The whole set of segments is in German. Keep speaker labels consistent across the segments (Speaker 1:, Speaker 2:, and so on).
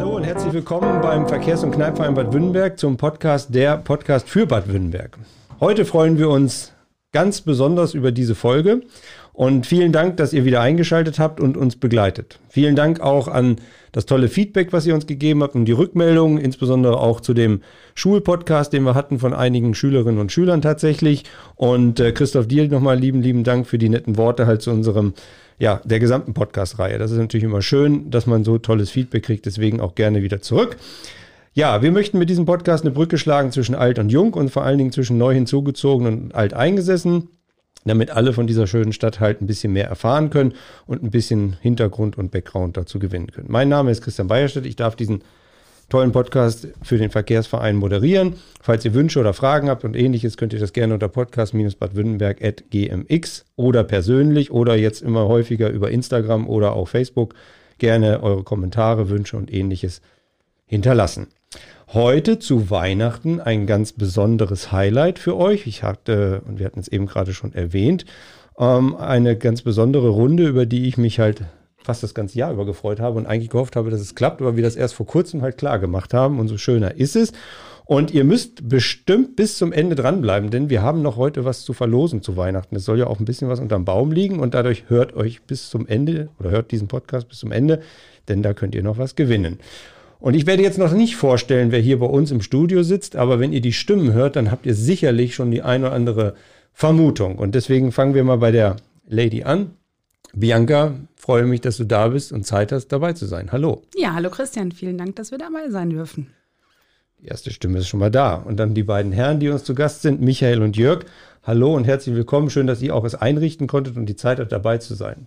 Speaker 1: Hallo und herzlich willkommen beim Verkehrs- und Kneipverein Bad Württemberg zum Podcast der Podcast für Bad Württemberg. Heute freuen wir uns ganz besonders über diese Folge und vielen Dank, dass ihr wieder eingeschaltet habt und uns begleitet. Vielen Dank auch an das tolle Feedback, was ihr uns gegeben habt und die Rückmeldungen, insbesondere auch zu dem Schulpodcast, den wir hatten von einigen Schülerinnen und Schülern tatsächlich. Und äh, Christoph, dir nochmal lieben, lieben Dank für die netten Worte halt zu unserem ja, der gesamten Podcast-Reihe. Das ist natürlich immer schön, dass man so tolles Feedback kriegt, deswegen auch gerne wieder zurück. Ja, wir möchten mit diesem Podcast eine Brücke schlagen zwischen alt und jung und vor allen Dingen zwischen neu hinzugezogenen und alt eingesessen, damit alle von dieser schönen Stadt halt ein bisschen mehr erfahren können und ein bisschen Hintergrund und Background dazu gewinnen können. Mein Name ist Christian Bayerstedt. Ich darf diesen tollen Podcast für den Verkehrsverein moderieren. Falls ihr Wünsche oder Fragen habt und ähnliches, könnt ihr das gerne unter podcast-badwürttemberg.gmx oder persönlich oder jetzt immer häufiger über Instagram oder auch Facebook gerne eure Kommentare, Wünsche und ähnliches hinterlassen. Heute zu Weihnachten ein ganz besonderes Highlight für euch. Ich hatte, und wir hatten es eben gerade schon erwähnt, ähm, eine ganz besondere Runde, über die ich mich halt fast das ganze Jahr über gefreut habe und eigentlich gehofft habe, dass es klappt, aber wir das erst vor kurzem halt klar gemacht haben. Umso schöner ist es. Und ihr müsst bestimmt bis zum Ende dranbleiben, denn wir haben noch heute was zu verlosen zu Weihnachten. Es soll ja auch ein bisschen was unterm Baum liegen und dadurch hört euch bis zum Ende oder hört diesen Podcast bis zum Ende, denn da könnt ihr noch was gewinnen. Und ich werde jetzt noch nicht vorstellen, wer hier bei uns im Studio sitzt, aber wenn ihr die Stimmen hört, dann habt ihr sicherlich schon die eine oder andere Vermutung. Und deswegen fangen wir mal bei der Lady an. Bianca, freue mich, dass du da bist und Zeit hast, dabei zu sein. Hallo.
Speaker 2: Ja, hallo Christian, vielen Dank, dass wir dabei sein dürfen.
Speaker 1: Die erste Stimme ist schon mal da. Und dann die beiden Herren, die uns zu Gast sind, Michael und Jörg. Hallo und herzlich willkommen. Schön, dass ihr auch es einrichten konntet und die Zeit habt, dabei zu sein.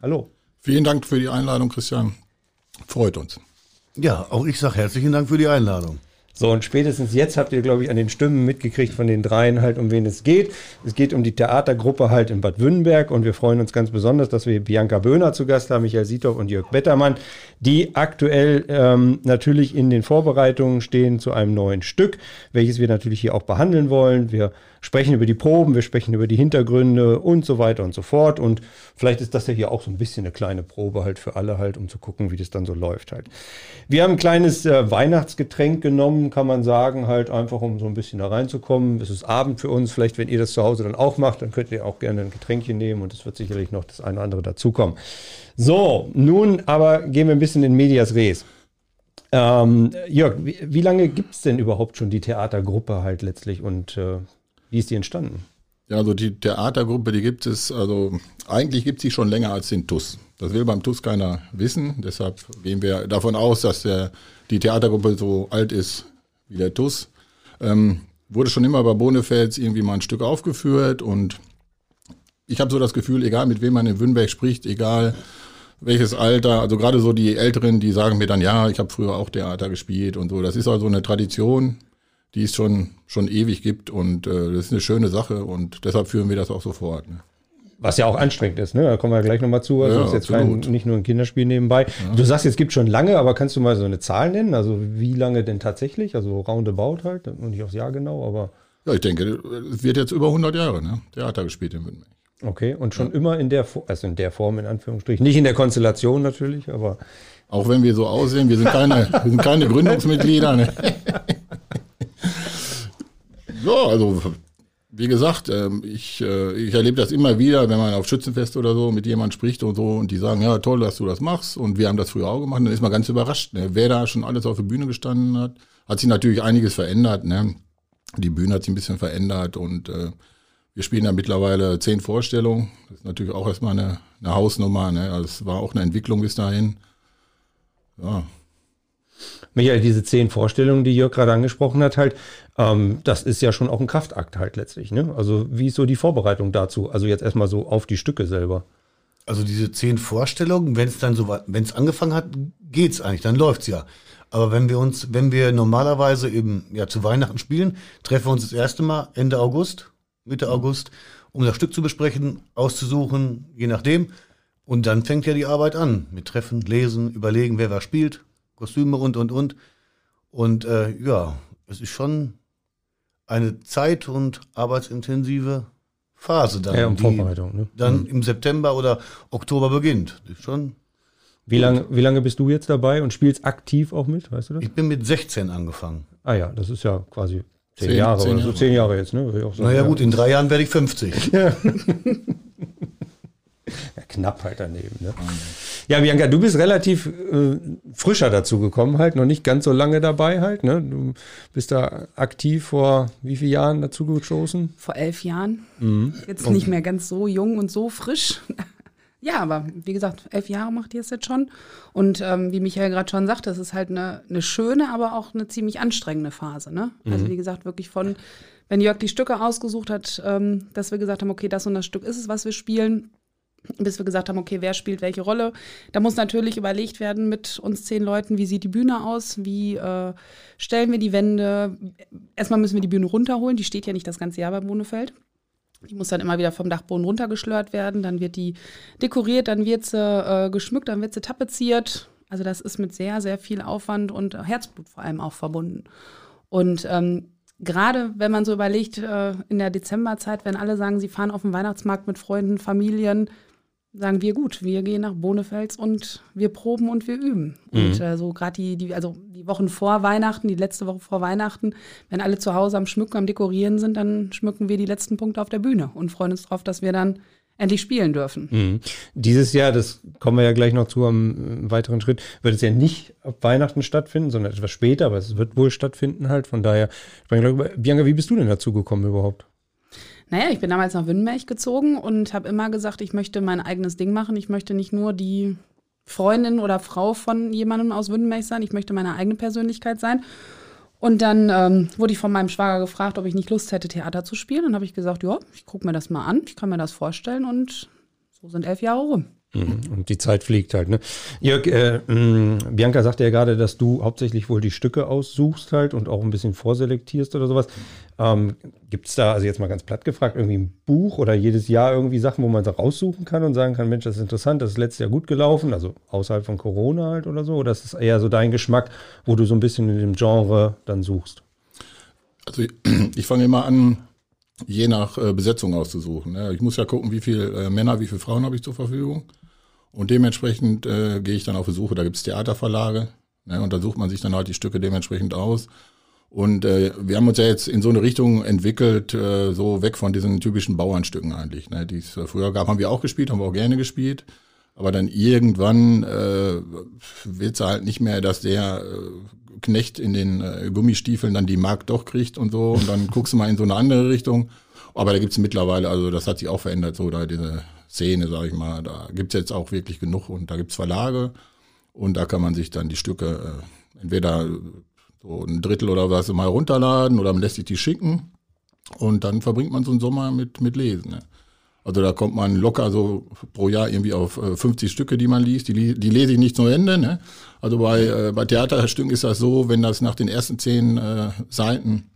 Speaker 1: Hallo.
Speaker 3: Vielen Dank für die Einladung, Christian. Freut uns.
Speaker 4: Ja, auch ich sage herzlichen Dank für die Einladung.
Speaker 1: So, und spätestens jetzt habt ihr, glaube ich, an den Stimmen mitgekriegt von den dreien halt, um wen es geht. Es geht um die Theatergruppe halt in Bad Württemberg und wir freuen uns ganz besonders, dass wir Bianca Böhner zu Gast haben, Michael Siethoff und Jörg Bettermann, die aktuell ähm, natürlich in den Vorbereitungen stehen zu einem neuen Stück, welches wir natürlich hier auch behandeln wollen. Wir sprechen über die Proben, wir sprechen über die Hintergründe und so weiter und so fort. Und vielleicht ist das ja hier auch so ein bisschen eine kleine Probe halt für alle halt, um zu gucken, wie das dann so läuft halt. Wir haben ein kleines äh, Weihnachtsgetränk genommen, kann man sagen, halt einfach, um so ein bisschen da reinzukommen. Es ist Abend für uns. Vielleicht, wenn ihr das zu Hause dann auch macht, dann könnt ihr auch gerne ein Getränkchen nehmen und es wird sicherlich noch das eine oder andere dazukommen. So, nun aber gehen wir ein bisschen in Medias Res. Ähm, Jörg, wie, wie lange gibt es denn überhaupt schon die Theatergruppe halt letztlich und äh, wie ist die entstanden?
Speaker 3: Ja, also die Theatergruppe, die gibt es, also eigentlich gibt es sie schon länger als den TUS. Das will beim TUS keiner wissen. Deshalb gehen wir davon aus, dass der, die Theatergruppe so alt ist wie der TUS. Ähm, wurde schon immer bei Bonefels irgendwie mal ein Stück aufgeführt und ich habe so das Gefühl, egal mit wem man in Wünnberg spricht, egal welches Alter, also gerade so die Älteren, die sagen mir dann, ja, ich habe früher auch Theater gespielt und so. Das ist also eine Tradition, die es schon, schon ewig gibt und äh, das ist eine schöne Sache und deshalb führen wir das auch so fort. Ne?
Speaker 1: Was ja auch anstrengend ist, ne? Da kommen wir gleich nochmal zu. Also
Speaker 3: Ja,
Speaker 1: ist jetzt kein, nicht nur ein Kinderspiel nebenbei. Du sagst, es gibt schon lange, aber kannst du mal so eine Zahl nennen? Also wie lange denn tatsächlich? Also roundabout halt, und nicht aufs Jahr genau, aber
Speaker 3: Ja, ich denke, es wird jetzt über 100 Jahre ne? Theater gespielt in Wünnberg.
Speaker 1: okay. Und schon immer in der, Fo- also in der Form in Anführungsstrichen. Nicht in der Konstellation natürlich, aber
Speaker 3: Auch wenn wir so aussehen, wir sind keine, wir sind keine Gründungsmitglieder. Ne? ja, also wie gesagt, ähm, ich, äh, ich erlebe das immer wieder, wenn man auf Schützenfest oder so mit jemandem spricht und so und die sagen, ja toll, dass du das machst und wir haben das früher auch gemacht, dann ist man ganz überrascht, ne? wer da schon alles auf der Bühne gestanden hat. Hat sich natürlich einiges verändert. Ne? Die Bühne hat sich ein bisschen verändert und äh, wir spielen ja mittlerweile zehn Vorstellungen. Das ist natürlich auch erstmal eine, eine Hausnummer. Ne? Also es war auch eine Entwicklung bis dahin. Ja,
Speaker 1: Michael, diese zehn Vorstellungen, die Jörg gerade angesprochen hat, halt, ähm, das ist ja schon auch ein Kraftakt halt letztlich. Ne? Also wie ist so die Vorbereitung dazu? Also jetzt erstmal so auf die Stücke selber.
Speaker 4: Also diese zehn Vorstellungen, wenn es dann so wenn es angefangen hat, geht's eigentlich, dann läuft's ja. Aber wenn wir uns, wenn wir normalerweise eben ja zu Weihnachten spielen, treffen wir uns das erste Mal Ende August, Mitte August, um das Stück zu besprechen, auszusuchen, je nachdem. Und dann fängt ja die Arbeit an mit Treffen, Lesen, überlegen, wer was spielt, Kostüme und und und. Und äh, ja, es ist schon eine zeit- und arbeitsintensive Phase dann,
Speaker 1: Ja, um Vorbereitung. Ne?
Speaker 4: dann im September oder Oktober beginnt. Das ist schon
Speaker 1: Wie lange, wie lange bist du jetzt dabei und spielst aktiv auch mit, weißt du das?
Speaker 4: Ich bin mit 16 angefangen.
Speaker 1: Ah ja, das ist ja quasi zehn,
Speaker 3: Zehn-
Speaker 1: Jahre
Speaker 3: zehn
Speaker 1: oder so. Zehn Jahre jetzt, ne? Würde ich auch sagen,
Speaker 4: Naja
Speaker 1: ja.
Speaker 4: gut, in drei Jahren werde ich 50.
Speaker 1: Ja, knapp halt daneben. Ne? Ja, Bianca, du bist relativ äh, frischer dazu gekommen, halt, noch nicht ganz so lange dabei halt. Ne? Du bist da aktiv vor wie vielen Jahren dazu gestoßen?
Speaker 2: Vor elf Jahren. Jetzt nicht mehr ganz so jung und so frisch. ja, aber wie gesagt, elf Jahre macht ihr es jetzt schon. Und ähm, wie Michael gerade schon sagte, es ist halt eine, eine schöne, aber auch eine ziemlich anstrengende Phase. Ne? Also wie gesagt, wirklich von, wenn Jörg die Stücke ausgesucht hat, ähm, dass wir gesagt haben, okay, das und das Stück ist es, was wir spielen, bis wir gesagt haben, okay, wer spielt welche Rolle. Da muss natürlich überlegt werden mit uns zehn Leuten, wie sieht die Bühne aus, wie äh, stellen wir die Wände. Erstmal müssen wir die Bühne runterholen, die steht ja nicht das ganze Jahr beim Bonefeld. Die muss dann immer wieder vom Dachboden runtergeschlört werden, dann wird die dekoriert, dann wird sie äh, geschmückt, dann wird sie tapeziert. Also das ist mit sehr, sehr viel Aufwand und Herzblut vor allem auch verbunden. Und ähm, gerade wenn man so überlegt, äh, in der Dezemberzeit, wenn alle sagen, sie fahren auf den Weihnachtsmarkt mit Freunden, Familien, sagen wir gut, wir gehen nach Bonefels und wir proben und wir üben. Und äh, so gerade die, die, also die Wochen vor Weihnachten, die letzte Woche vor Weihnachten, wenn alle zu Hause am Schmücken, am Dekorieren sind, dann schmücken wir die letzten Punkte auf der Bühne und freuen uns darauf, dass wir dann endlich spielen dürfen.
Speaker 1: Mhm. Dieses Jahr, das kommen wir ja gleich noch zu am äh, weiteren Schritt, wird es ja nicht ab Weihnachten stattfinden, sondern etwas später, aber es wird wohl stattfinden halt. Von daher, Bianca, wie bist du denn dazu gekommen überhaupt?
Speaker 2: Naja, ich bin damals nach Wünnenberg gezogen und habe immer gesagt, ich möchte mein eigenes Ding machen. Ich möchte nicht nur die Freundin oder Frau von jemandem aus Wünnenberg sein, ich möchte meine eigene Persönlichkeit sein. Und dann ähm, wurde ich von meinem Schwager gefragt, ob ich nicht Lust hätte, Theater zu spielen. Dann habe ich gesagt, ja, ich gucke mir das mal an, ich kann mir das vorstellen und so sind elf Jahre rum.
Speaker 1: Mhm. Und die Zeit fliegt halt, ne? Jörg, äh, mh, Bianca sagte ja gerade, dass du hauptsächlich wohl die Stücke aussuchst halt und auch ein bisschen vorselektierst oder sowas. Ähm, Gibt es da, also jetzt mal ganz platt gefragt, irgendwie ein Buch oder jedes Jahr irgendwie Sachen, wo man so raussuchen kann und sagen kann, Mensch, das ist interessant, das ist letztes Jahr gut gelaufen, also außerhalb von Corona halt oder so? Oder ist das eher so dein Geschmack, wo du so ein bisschen in dem Genre dann suchst?
Speaker 3: Also ich, ich fange immer an, je nach äh, Besetzung auszusuchen. Ne? Ich muss ja gucken, wie viele äh, Männer, wie viele Frauen habe ich zur Verfügung. Und dementsprechend äh, gehe ich dann auf die Suche. Da gibt es Theaterverlage. Ne? Und da sucht man sich dann halt die Stücke dementsprechend aus. Und äh, wir haben uns ja jetzt in so eine Richtung entwickelt, äh, so weg von diesen typischen Bauernstücken eigentlich, ne? die es äh, früher gab. Haben wir auch gespielt, haben wir auch gerne gespielt. Aber dann irgendwann äh, wird es halt nicht mehr, dass der äh, Knecht in den äh, Gummistiefeln dann die Mark doch kriegt und so. Und dann guckst du mal in so eine andere Richtung. Aber da gibt's mittlerweile, also das hat sich auch verändert, so da diese Szene, sage ich mal. Da gibt's jetzt auch wirklich genug und da gibt's Verlage. Und da kann man sich dann die Stücke äh, entweder so ein Drittel oder was mal runterladen oder man lässt sich die schicken. Und dann verbringt man so einen Sommer mit, mit Lesen. Ne? Also da kommt man locker so pro Jahr irgendwie auf äh, 50 Stücke, die man liest. Die, die lese ich nicht zu Ende. Ne? Also bei, äh, bei Theaterstücken ist das so, wenn das nach den ersten zehn äh, Seiten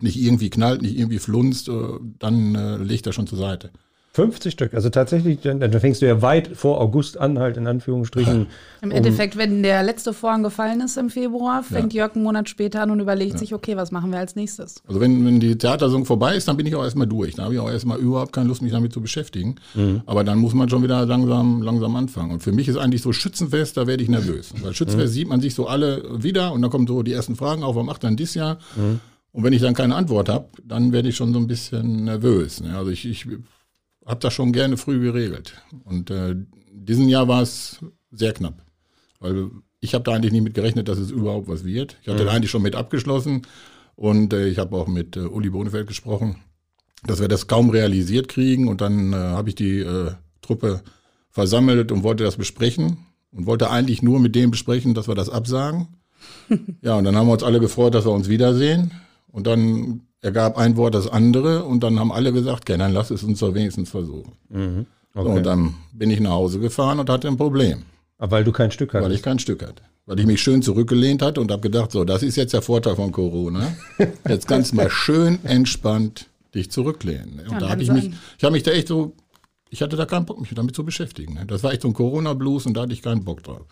Speaker 3: nicht irgendwie knallt, nicht irgendwie flunzt, äh, dann äh, ich das schon zur Seite.
Speaker 1: 50 Stück, also tatsächlich, dann, dann fängst du ja weit vor August an, halt in Anführungsstrichen.
Speaker 2: Im Endeffekt, wenn der letzte Vorhang gefallen ist im Februar, fängt Jörg einen Monat später an und überlegt sich, okay, was machen wir als nächstes?
Speaker 3: Also wenn, wenn die Theatersaison vorbei ist, dann bin ich auch erstmal durch. Da habe ich auch erstmal überhaupt keine Lust, mich damit zu beschäftigen. Aber dann muss man schon wieder langsam, langsam anfangen. Und für mich ist eigentlich so Schützenfest, da werde ich nervös. Weil Schützenfest sieht man sich so alle wieder und dann kommen so die ersten Fragen auf, was macht dann dieses Jahr? Und wenn ich dann keine Antwort habe, dann werde ich schon so ein bisschen nervös. Ne? Also ich, ich habe das schon gerne früh geregelt. Und äh, diesen Jahr war es sehr knapp. Weil ich habe da eigentlich nicht mit gerechnet, dass es überhaupt was wird. Ich hatte da eigentlich schon mit abgeschlossen. Und äh, ich habe auch mit äh, Uli Bonefeld gesprochen, dass wir das kaum realisiert kriegen. Und dann äh, habe ich die äh, Truppe versammelt und wollte das besprechen. Und wollte eigentlich nur mit dem besprechen, dass wir das absagen. ja, und dann haben wir uns alle gefreut, dass wir uns wiedersehen. Und dann ergab ein Wort das andere. Und dann haben alle gesagt, okay, dann lass es uns doch wenigstens versuchen.
Speaker 1: Mhm.
Speaker 3: So,
Speaker 1: Okay.
Speaker 3: und dann bin ich nach Hause gefahren und hatte ein Problem
Speaker 1: Aber weil du kein Stück
Speaker 3: weil
Speaker 1: hattest.
Speaker 3: ich kein Stück hatte. Weil ich mich schön zurückgelehnt hatte und habe gedacht, so, das ist jetzt der Vorteil von Corona. Jetzt kannst du mal schön entspannt dich zurücklehnen. Und
Speaker 2: Ja,
Speaker 3: da hatte ich
Speaker 2: so
Speaker 3: mich, ich habe mich da echt so, ich hatte da keinen Bock, mich damit zu beschäftigen. ne. Das war echt so ein Corona-Blues und da hatte ich keinen Bock drauf.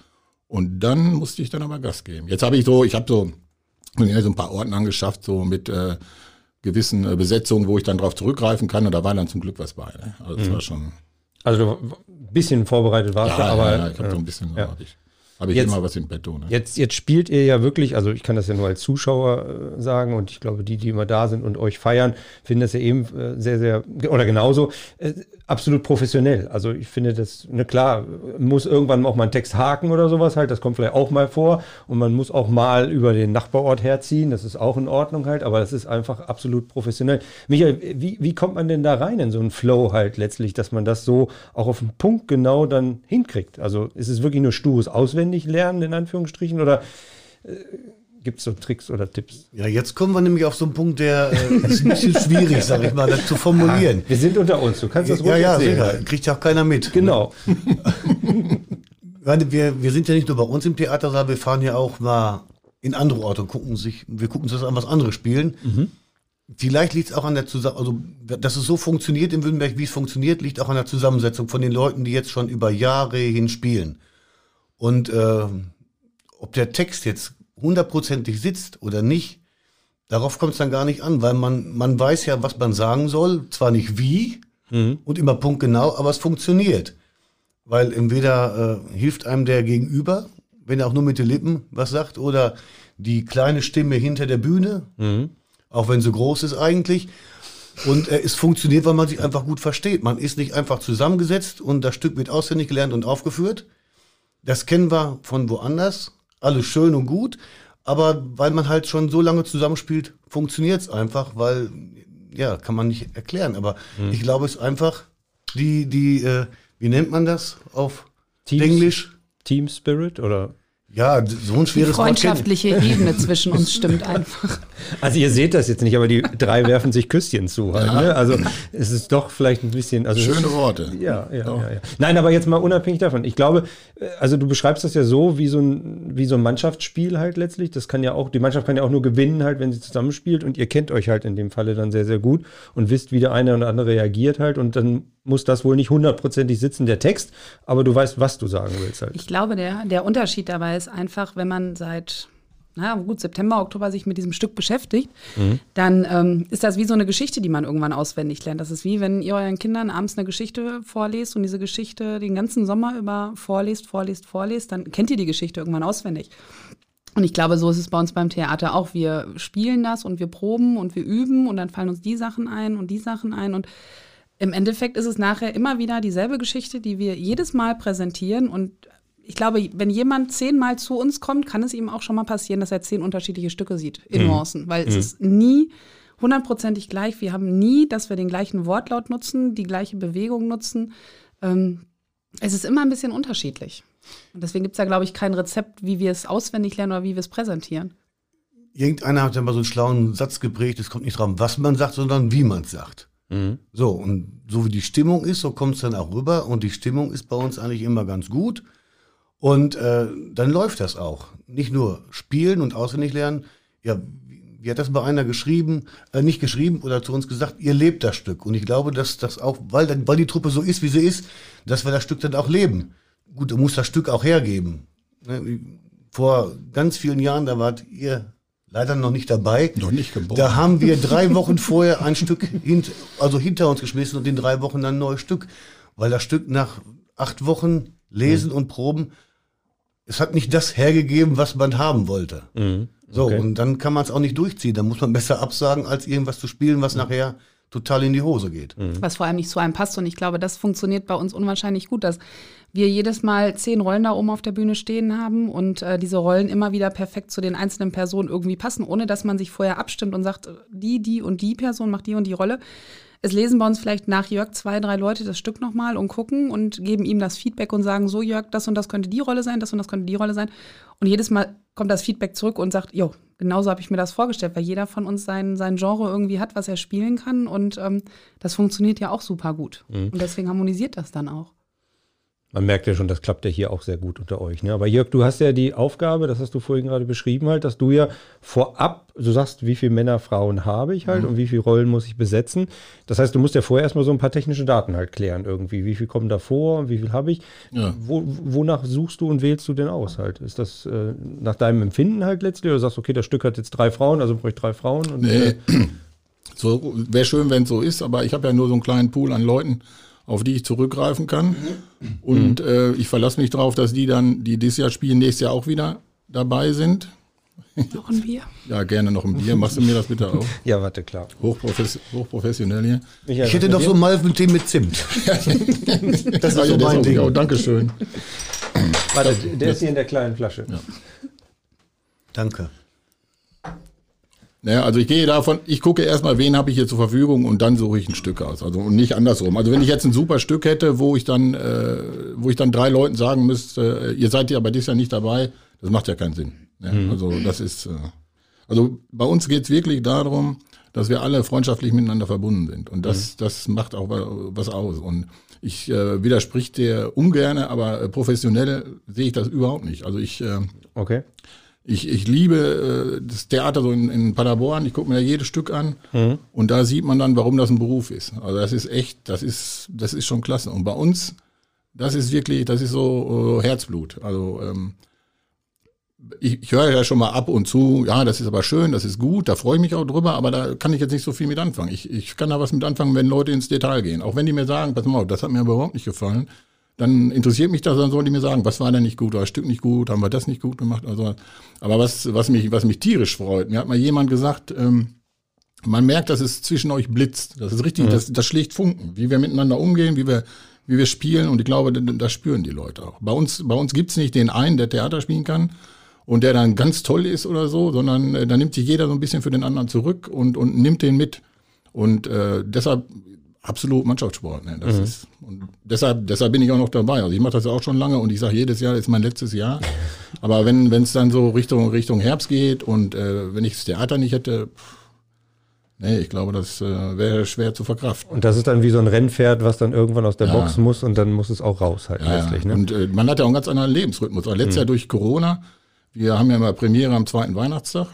Speaker 3: Und dann musste ich dann aber Gas geben. Jetzt habe ich so, ich habe so, ja, so ein paar Orten angeschafft, so mit äh, gewissen äh, Besetzungen, wo ich dann drauf zurückgreifen kann. Und da war dann zum Glück was bei. Ne? Also das war schon,
Speaker 1: Also ein bisschen vorbereitet warst
Speaker 3: ja,
Speaker 1: du, aber.
Speaker 3: ja, ja, ich habe so ein bisschen,
Speaker 1: ja.
Speaker 3: habe ich, hab ich
Speaker 1: Jetzt-
Speaker 3: immer was im Petto. Ne?
Speaker 1: Jetzt, jetzt spielt ihr ja wirklich, also ich kann das ja nur als Zuschauer äh, sagen und ich glaube, die, die immer da sind und euch feiern, finden das ja eben äh, sehr, sehr, oder genauso, äh, absolut professionell. Also ich finde das, ne, klar, muss irgendwann auch mal ein Text haken oder sowas halt, das kommt vielleicht auch mal vor und man muss auch mal über den Nachbarort herziehen, das ist auch in Ordnung halt, aber das ist einfach absolut professionell. Michael, wie, wie kommt man denn da rein in so einen Flow halt letztlich, dass man das so auch auf den Punkt genau dann hinkriegt? Also ist es wirklich nur stures Auswendiglernen in Anführungsstrichen oder äh, gibt es so Tricks oder Tipps?
Speaker 4: Ja, jetzt kommen wir nämlich auf so einen Punkt, der äh, ist ein bisschen schwierig, sag ich mal, das zu formulieren.
Speaker 1: Wir sind unter uns, du kannst das
Speaker 4: Ja,
Speaker 1: ruhig
Speaker 4: ja,
Speaker 1: erzählen.
Speaker 4: sicher. Kriegt ja auch keiner mit.
Speaker 1: Genau.
Speaker 4: Wir, wir sind ja nicht nur bei uns im Theater, sondern wir fahren ja auch mal in andere Orte und gucken sich, wir gucken uns das an, was andere spielen. Vielleicht liegt es auch an der Zusammensetzung, also dass es so funktioniert in Württemberg, wie es funktioniert, liegt auch an der Zusammensetzung von den Leuten, die jetzt schon über Jahre hin spielen. Und äh, ob der Text jetzt hundertprozentig sitzt oder nicht, darauf kommt es dann gar nicht an, weil man, man weiß ja, was man sagen soll, zwar nicht wie und immer punktgenau, aber es funktioniert. Weil entweder äh, hilft einem der Gegenüber, wenn er auch nur mit den Lippen was sagt, oder die kleine Stimme hinter der Bühne, auch wenn sie groß ist eigentlich. Und äh, es funktioniert, weil man sich einfach gut versteht. Man ist nicht einfach zusammengesetzt und das Stück wird auswendig gelernt und aufgeführt. Das kennen wir von woanders. Alles schön und gut. Aber weil man halt schon so lange zusammenspielt, funktioniert es einfach, weil, ja, kann man nicht erklären. Aber ich glaube, es ist einfach die, die, äh, wie nennt man das auf
Speaker 1: Teams-
Speaker 4: Englisch?
Speaker 1: Team Spirit oder?
Speaker 4: Ja, so ein
Speaker 2: Die
Speaker 4: schweres Wort. kenn-
Speaker 2: freundschaftliche Ebene zwischen uns stimmt einfach.
Speaker 1: Also ihr seht das jetzt nicht, aber die drei werfen sich Küsschen zu. Halt, ne? Also es ist doch vielleicht ein bisschen. Also
Speaker 3: Schöne Worte.
Speaker 1: Ja, ja, ja, ja. Nein, aber jetzt mal unabhängig davon. Ich glaube, äh, also du beschreibst das ja so wie so ein, wie so ein Mannschaftsspiel halt letztlich. Das kann ja auch, die Mannschaft kann ja auch nur gewinnen halt, wenn sie zusammenspielt und ihr kennt euch halt in dem Falle dann sehr, sehr gut und wisst, wie der eine oder andere reagiert halt und dann muss das wohl nicht hundertprozentig sitzen, der Text, aber du weißt, was du sagen willst halt.
Speaker 2: Ich glaube, der, der Unterschied dabei ist einfach, wenn man seit, na gut, September, Oktober sich mit diesem Stück beschäftigt, dann ähm, ist das wie so eine Geschichte, die man irgendwann auswendig lernt. Das ist wie, wenn ihr euren Kindern abends eine Geschichte vorlest und diese Geschichte den ganzen Sommer über vorlest, vorlest, vorlest, dann kennt ihr die Geschichte irgendwann auswendig. Und ich glaube, so ist es bei uns beim Theater auch. Wir spielen das und wir proben und wir üben und dann fallen uns die Sachen ein und die Sachen ein und im Endeffekt ist es nachher immer wieder dieselbe Geschichte, die wir jedes Mal präsentieren. Und ich glaube, wenn jemand zehnmal zu uns kommt, kann es ihm auch schon mal passieren, dass er zehn unterschiedliche Stücke sieht in Nuancen. Weil es ist nie hundertprozentig gleich. Wir haben nie, dass wir den gleichen Wortlaut nutzen, die gleiche Bewegung nutzen. Ähm, es ist immer ein bisschen unterschiedlich. Und deswegen gibt es da, glaube ich, kein Rezept, wie wir es auswendig lernen oder wie wir es präsentieren.
Speaker 4: Irgendeiner hat ja mal so einen schlauen Satz geprägt, es kommt nicht drauf, was man sagt, sondern wie man es sagt. So, und so wie die Stimmung ist, so kommt es dann auch rüber. Und die Stimmung ist bei uns eigentlich immer ganz gut. Und äh, dann läuft das auch. Nicht nur spielen und auswendig lernen. Ja, wie, hat das bei einer geschrieben, äh, nicht geschrieben oder zu uns gesagt, ihr lebt das Stück. Und ich glaube, dass das auch, weil, weil die Truppe so ist, wie sie ist, dass wir das Stück dann auch leben. Gut, du musst das Stück auch hergeben. Ne, Vor ganz vielen Jahren, da wart ihr leider noch nicht dabei.
Speaker 3: Noch nicht geboren.
Speaker 4: Da haben wir drei Wochen vorher ein Stück hint, also hinter uns geschmissen und in drei Wochen dann ein neues Stück. Weil das Stück nach acht Wochen Lesen und Proben, es hat nicht das hergegeben, was man haben wollte. So,
Speaker 1: Okay.
Speaker 4: und dann kann man es auch nicht durchziehen. Dann muss man besser absagen, als irgendwas zu spielen, was nachher total in die Hose geht.
Speaker 2: was vor allem nicht zu einem passt. Und ich glaube, das funktioniert bei uns unwahrscheinlich gut, dass wir jedes Mal zehn Rollen da oben auf der Bühne stehen haben und äh, diese Rollen immer wieder perfekt zu den einzelnen Personen irgendwie passen, ohne dass man sich vorher abstimmt und sagt, die, die und die Person macht die und die Rolle. Es lesen bei uns vielleicht nach Jörg zwei, drei Leute das Stück nochmal und gucken und geben ihm das Feedback und sagen, so Jörg, das und das könnte die Rolle sein, das und das könnte die Rolle sein. Und jedes Mal kommt das Feedback zurück und sagt, jo, genauso habe ich mir das vorgestellt, weil jeder von uns sein, sein Genre irgendwie hat, was er spielen kann. Und ähm, das funktioniert ja auch super gut. Und deswegen harmonisiert das dann auch.
Speaker 1: Man merkt ja schon, das klappt ja hier auch sehr gut unter euch. Ne? Aber Jörg, du hast ja die Aufgabe, das hast du vorhin gerade beschrieben, halt, dass du ja vorab, du sagst, wie viele Männer, Frauen habe ich halt und wie viele Rollen muss ich besetzen. Das heißt, du musst ja vorher erstmal so ein paar technische Daten halt klären irgendwie. Wie viel kommen da vor, wie viel habe ich?
Speaker 3: Ja.
Speaker 1: Wo, wonach suchst du und wählst du denn aus halt? Ist das äh, nach deinem Empfinden halt letztlich oder sagst, okay, das Stück hat jetzt drei Frauen, also brauche ich drei Frauen? Und,
Speaker 3: Nee.
Speaker 1: äh,
Speaker 3: So wäre schön, wenn es so ist, aber ich habe ja nur so einen kleinen Pool an Leuten auf die ich zurückgreifen kann. Und äh, ich verlasse mich darauf, dass die dann, die dieses Jahr spielen, nächstes Jahr auch wieder dabei sind.
Speaker 2: Noch ein Bier.
Speaker 3: Ja, gerne noch ein Bier. Machst du mir das bitte auch?
Speaker 1: Ja, warte, klar.
Speaker 3: Hochprofes hochprofessionell hier.
Speaker 1: Michael,
Speaker 4: Ich hätte noch
Speaker 1: mit
Speaker 4: so
Speaker 1: dir?
Speaker 4: Malven-Tee mit Zimt. Das ist
Speaker 3: ja,
Speaker 4: so mein
Speaker 3: auch-
Speaker 4: Ding.
Speaker 3: ja, Dankeschön.
Speaker 1: Warte, der ist hier in der kleinen Flasche.
Speaker 4: Danke.
Speaker 3: Naja, also ich gehe davon, ich gucke erstmal, wen habe ich hier zur Verfügung und dann suche ich ein Stück aus. Also und nicht andersrum. Also wenn ich jetzt ein super Stück hätte, wo ich dann, äh, wo ich dann drei Leuten sagen müsste, äh, ihr seid ja bei dieses Jahr nicht dabei, das macht ja keinen Sinn. Ne? Also das ist, äh, also bei uns geht's wirklich darum, dass wir alle freundschaftlich miteinander verbunden sind. Und das, das macht auch wa- was aus. Und ich äh, widersprich dir ungerne, aber äh, professionell sehe ich das überhaupt nicht. Also ich äh,
Speaker 1: Okay.
Speaker 3: Ich, ich liebe äh, das Theater so in, in Paderborn. Ich gucke mir da jedes Stück an und da sieht man dann, warum das ein Beruf ist. Also das ist echt, das ist, das ist schon klasse. Und bei uns, das ist wirklich, das ist so äh, Herzblut. Also ähm, ich, ich höre ja schon mal ab und zu, ja, das ist aber schön, das ist gut, da freue ich mich auch drüber, aber da kann ich jetzt nicht so viel mit anfangen. Ich, ich kann da was mit anfangen, wenn Leute ins Detail gehen. Auch wenn die mir sagen, pass mal auf, das hat mir aber überhaupt nicht gefallen, dann interessiert mich das, dann sollen die mir sagen, was war denn nicht gut, oder das Stück nicht gut, haben wir das nicht gut gemacht. Also, aber was, was, mich, was mich tierisch freut, mir hat mal jemand gesagt, ähm, man merkt, dass es zwischen euch blitzt. Das ist richtig, das, das schlägt Funken, wie wir miteinander umgehen, wie wir, wie wir spielen. Und ich glaube, das, das spüren die Leute auch. Bei uns, bei uns gibt's nicht den einen, der Theater spielen kann und der dann ganz toll ist oder so, sondern äh, da nimmt sich jeder so ein bisschen für den anderen zurück und, und nimmt den mit. Und äh, deshalb absolut Mannschaftssport. Ne? Das ist, und deshalb, deshalb bin ich auch noch dabei. Also ich mache das ja auch schon lange und ich sage jedes Jahr ist mein letztes Jahr. Aber wenn es dann so Richtung Richtung Herbst geht und äh, wenn ich das Theater nicht hätte, pff, nee, ich glaube, das äh, wäre schwer zu verkraften.
Speaker 1: Und das ist dann wie so ein Rennpferd, was dann irgendwann aus der
Speaker 3: Ja.
Speaker 1: Box muss und dann muss es auch raus halt
Speaker 3: Ja,
Speaker 1: letztlich. Ne?
Speaker 3: Und äh, man hat ja auch einen ganz anderen Lebensrhythmus. Auch letztes Jahr durch Corona, wir haben ja mal Premiere am zweiten Weihnachtstag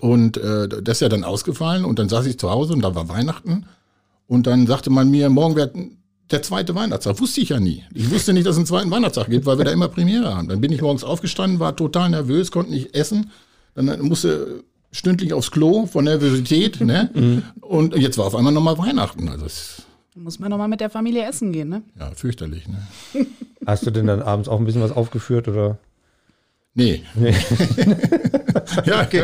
Speaker 3: und äh, das ist ja dann ausgefallen und dann saß ich zu Hause und da war Weihnachten und dann sagte man mir, morgen wird der zweite Weihnachtstag. Wusste ich ja nie. Ich wusste nicht, dass es einen zweiten Weihnachtstag gibt, weil wir da immer Premiere haben. Dann bin ich morgens aufgestanden, war total nervös, konnte nicht essen. Dann musste stündlich aufs Klo von Nervosität. ne? Und jetzt war auf einmal nochmal Weihnachten. Also es,
Speaker 2: muss man nochmal mit der Familie essen gehen, ne?
Speaker 3: ja, fürchterlich. Ne?
Speaker 1: Hast du denn dann abends auch ein bisschen was aufgeführt oder?
Speaker 3: Nee. ja, okay.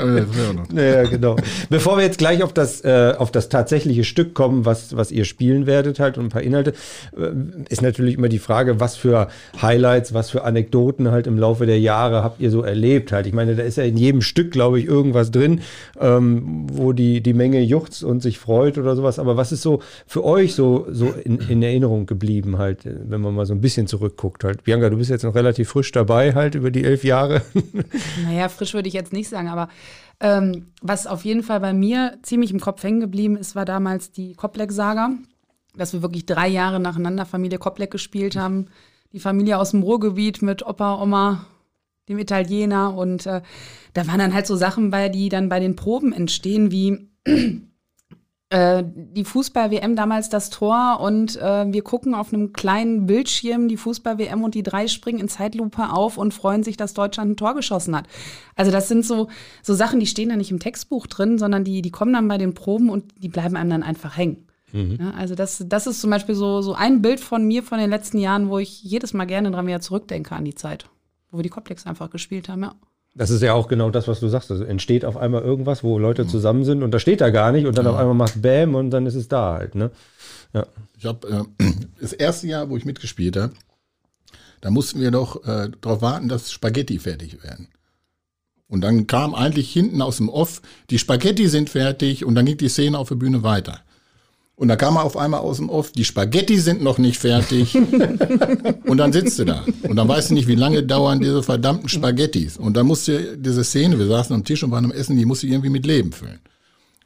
Speaker 1: Ja, genau. Bevor wir jetzt gleich auf das, äh, auf das tatsächliche Stück kommen, was, was ihr spielen werdet halt und ein paar Inhalte, äh, ist natürlich immer die Frage, was für Highlights, was für Anekdoten halt im Laufe der Jahre habt ihr so erlebt halt. Ich meine, da ist ja in jedem Stück, glaube ich, irgendwas drin, ähm, wo die, die Menge juchzt und sich freut oder sowas. Aber was ist so für euch so, so in, in Erinnerung geblieben halt, wenn man mal so ein bisschen zurückguckt halt? Bianca, du bist jetzt noch relativ frisch dabei halt über die elf Jahre.
Speaker 2: Naja, frisch würde ich jetzt nicht sagen, aber ähm, was auf jeden Fall bei mir ziemlich im Kopf hängen geblieben ist, war damals die Koplek-Saga, dass wir wirklich drei Jahre nacheinander Familie Koplek gespielt haben. Die Familie aus dem Ruhrgebiet mit Opa, Oma, dem Italiener und äh, da waren dann halt so Sachen bei, die dann bei den Proben entstehen, wie äh, die Fußball-WM damals das Tor und äh, wir gucken auf einem kleinen Bildschirm die Fußball-WM und die drei springen in Zeitlupe auf und freuen sich, dass Deutschland ein Tor geschossen hat. Also das sind so, so Sachen, die stehen da nicht im Textbuch drin, sondern die, die kommen dann bei den Proben und die bleiben einem dann einfach hängen. Ja, also das, das ist zum Beispiel so, so ein Bild von mir von den letzten Jahren, wo ich jedes Mal gerne dran wieder zurückdenke an die Zeit, wo wir die Komplex einfach gespielt haben, ja.
Speaker 1: Das ist ja auch genau das, was du sagst. Also entsteht auf einmal irgendwas, wo Leute zusammen sind und da steht da gar nicht und dann auf einmal macht Bäm und dann ist es da halt. Ne? Ja.
Speaker 3: Ich habe äh, das erste Jahr, wo ich mitgespielt habe, da mussten wir doch äh, darauf warten, dass Spaghetti fertig werden. Und dann kam eigentlich hinten aus dem Off, die Spaghetti sind fertig und dann ging die Szene auf der Bühne weiter. Und da kam er auf einmal aus dem Off, die Spaghetti sind noch nicht fertig. und dann sitzt du da. Und dann weißt du nicht, wie lange dauern diese verdammten Spaghettis. Und dann musste diese Szene, wir saßen am Tisch und waren am Essen, die musste ich irgendwie mit Leben füllen.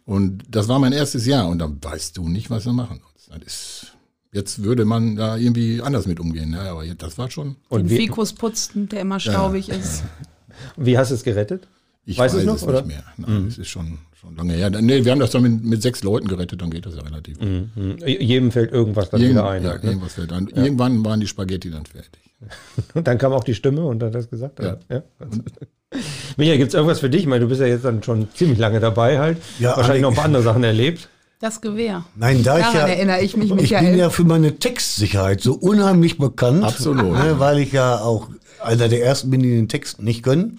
Speaker 3: Und das war mein erstes Jahr. Und dann weißt du nicht, was du machen sollst. Das ist, jetzt würde man da irgendwie anders mit umgehen. Ja, aber das war schon.
Speaker 1: Und
Speaker 2: Den Fikus putzen, der immer staubig ist.
Speaker 1: wie hast du es gerettet?
Speaker 3: Ich
Speaker 1: Weißt du
Speaker 3: weiß
Speaker 1: es
Speaker 3: es,
Speaker 1: noch, oder?
Speaker 3: nicht mehr. Nein, Es ist schon, schon lange her. Nee, wir haben das dann mit, mit sechs Leuten gerettet, dann geht das ja relativ. gut.
Speaker 1: Hm. Jedem fällt irgendwas dann wieder ein.
Speaker 3: ja,
Speaker 1: Halt, ne?
Speaker 3: irgendwas fällt ein. Irgendwann waren die Spaghetti dann fertig.
Speaker 1: Und dann kam auch die Stimme und hat das gesagt. Ja. ja. Michael, gibt es irgendwas für dich? Ich meine, du bist ja jetzt dann schon ziemlich lange dabei halt.
Speaker 4: Ja,
Speaker 1: Wahrscheinlich noch ein paar andere Sachen erlebt.
Speaker 2: Das Gewehr.
Speaker 4: Nein, da ich
Speaker 2: Daran
Speaker 4: ja,
Speaker 2: erinnere ich mich,
Speaker 4: ich
Speaker 2: Michael.
Speaker 4: bin ja für meine Textsicherheit so unheimlich bekannt.
Speaker 3: Absolut.
Speaker 4: Ne, weil ich ja auch einer der ersten bin, die den Text nicht können.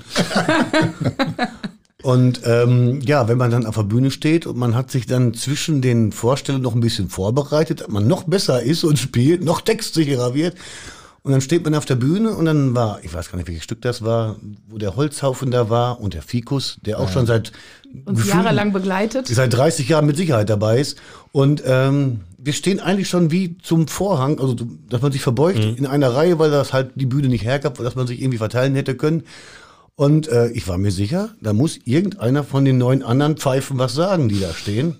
Speaker 4: und ähm, ja, wenn man dann auf der Bühne steht und man hat sich dann zwischen den Vorstellungen noch ein bisschen vorbereitet, dass man noch besser ist und spielt, noch textsicherer wird. Und dann steht man auf der Bühne und dann war, ich weiß gar nicht, welches Stück das war, wo der Holzhaufen da war und der Fikus, der auch schon seit
Speaker 2: Uns jahrelang begleitet.
Speaker 4: seit 30 Jahren mit Sicherheit dabei ist. Und ähm, wir stehen eigentlich schon wie zum Vorhang, also dass man sich verbeugt in einer Reihe, weil das halt die Bühne nicht hergab, dass man sich irgendwie verteilen hätte können. Und äh, ich war mir sicher, da muss irgendeiner von den neun anderen Pfeifen was sagen, die da stehen.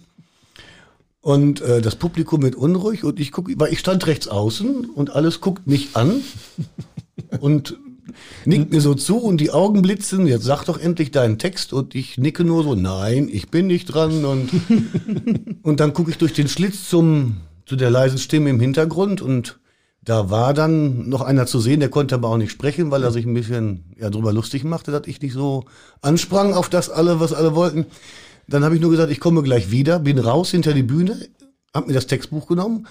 Speaker 4: Und äh, das Publikum wird unruhig und ich gucke, weil ich stand rechts außen und alles guckt mich an und nickt mir so zu und die Augen blitzen, jetzt sag doch endlich deinen Text. Und ich nicke nur so, nein, ich bin nicht dran. Und, und dann gucke ich durch den Schlitz zum, zu der leisen Stimme im Hintergrund. Und da war dann noch einer zu sehen, der konnte aber auch nicht sprechen, weil er sich ein bisschen ja, drüber lustig machte, dass ich nicht so ansprang auf das alle, was alle wollten. Dann habe ich nur gesagt, ich komme gleich wieder, bin raus hinter die Bühne, habe mir das Textbuch genommen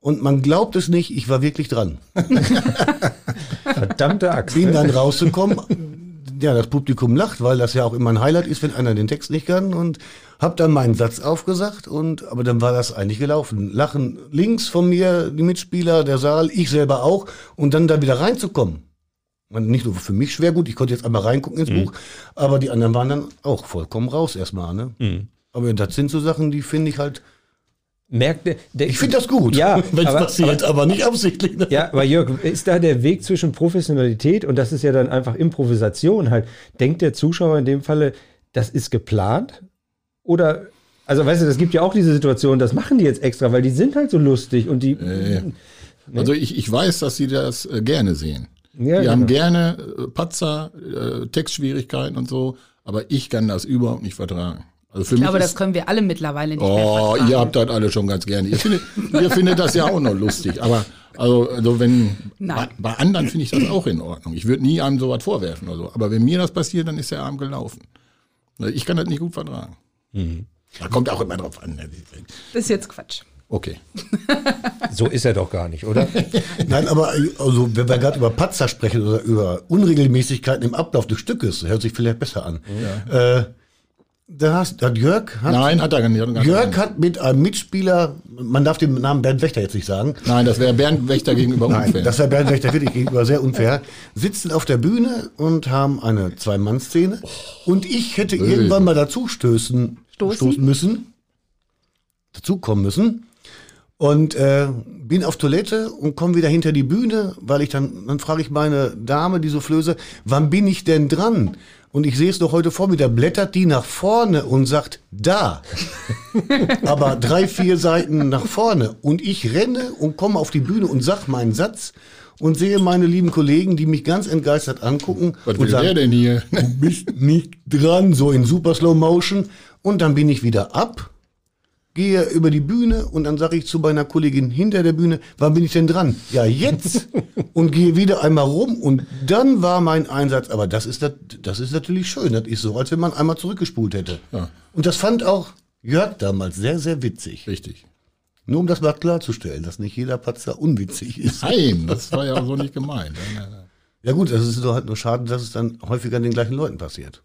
Speaker 4: und man glaubt es nicht, ich war wirklich dran.
Speaker 1: Verdammte Axt.
Speaker 4: bin dann rausgekommen. Ja, das Publikum lacht, weil das ja auch immer ein Highlight ist, wenn einer den Text nicht kann und hab dann meinen Satz aufgesagt und aber dann war das eigentlich gelaufen. Lachen links von mir die Mitspieler, der Saal, ich selber auch und dann da wieder reinzukommen. Und nicht nur für mich schwer gut, ich konnte jetzt einmal reingucken ins Buch, aber die anderen waren dann auch vollkommen raus erstmal, ne? Aber das sind so Sachen, die finde ich halt,
Speaker 1: Merkt der, der,
Speaker 4: ich finde das gut,
Speaker 1: Ja,
Speaker 4: wenn es
Speaker 1: aber-
Speaker 4: passiert, aber, nicht absichtlich. Ne?
Speaker 1: Ja, aber Jörg, ist da der Weg zwischen Professionalität und das ist ja dann einfach Improvisation halt? Denkt der Zuschauer in dem Falle, das ist geplant? Oder, also weißt du, das gibt ja auch diese Situation, das machen die jetzt extra, weil die sind halt so lustig und die.
Speaker 3: Äh, Also ich, ich weiß, dass sie das äh, gerne sehen.
Speaker 1: Ja,
Speaker 3: die haben
Speaker 1: genau.
Speaker 3: gerne äh, Patzer, äh, Textschwierigkeiten und so, aber ich kann das überhaupt nicht vertragen. Also für
Speaker 2: Ich
Speaker 3: mich
Speaker 2: glaube, das können wir alle mittlerweile nicht mehr
Speaker 3: Oh, ihr habt das alle schon ganz gerne. Ihr findet, ihr findet das ja auch noch lustig. Aber also, also wenn bei, bei anderen finde ich das auch in Ordnung. Ich würde nie einem sowas vorwerfen oder so. Aber wenn mir das passiert, dann ist der Abend gelaufen. Ich kann das nicht gut vertragen.
Speaker 1: Mhm.
Speaker 3: Da kommt auch immer drauf an. ne?
Speaker 2: Das ist jetzt Quatsch.
Speaker 3: Okay.
Speaker 1: So ist er doch gar nicht, oder?
Speaker 4: Nein, aber also, wenn wir gerade über Patzer sprechen oder über Unregelmäßigkeiten im Ablauf des Stückes, hört sich vielleicht besser an. Äh, da hast, hat Jörg, hat,
Speaker 3: Nein, hat er gar nicht. Hat
Speaker 4: Jörg hat mit einem Mitspieler, man darf den Namen Bernd Wächter jetzt nicht sagen,
Speaker 3: Nein, das wäre Bernd Wächter gegenüber
Speaker 4: Nein,
Speaker 3: unfair.
Speaker 4: das wäre Bernd Wächter wirklich gegenüber sehr unfair, sitzen auf der Bühne und haben eine Zwei-Mann-Szene und ich hätte irgendwann mal dazu stößen,
Speaker 2: Stoßen?
Speaker 4: stoßen müssen, dazukommen müssen und äh, bin auf Toilette und komme wieder hinter die Bühne, weil ich dann, dann frage ich meine Dame, die Soufflöse, wann bin ich denn dran? Und ich sehe es noch heute vor mir, da blättert die nach vorne und sagt, da. Aber drei, vier Seiten nach vorne. Und ich renne und komme auf die Bühne und sag meinen Satz und sehe meine lieben Kollegen, die mich ganz entgeistert angucken
Speaker 3: Was
Speaker 4: und
Speaker 3: will der
Speaker 4: sagen,
Speaker 3: denn hier?
Speaker 4: du bist nicht dran, so in super Slow Motion. Und dann bin ich wieder ab, gehe über die Bühne und dann sage ich zu meiner Kollegin hinter der Bühne, wann bin ich denn dran? Ja, jetzt. und gehe wieder einmal rum und dann war mein Einsatz, aber das ist, das, das ist natürlich schön. Das ist so, als wenn man einmal zurückgespult hätte.
Speaker 3: Ja.
Speaker 4: Und das fand auch Jörg damals sehr, sehr witzig.
Speaker 3: Richtig.
Speaker 4: Nur um das mal klarzustellen, dass nicht jeder Patzer unwitzig ist.
Speaker 3: Nein, das war ja so nicht gemeint.
Speaker 4: Ja gut, es ist doch halt nur schade, dass es dann häufiger den gleichen Leuten passiert.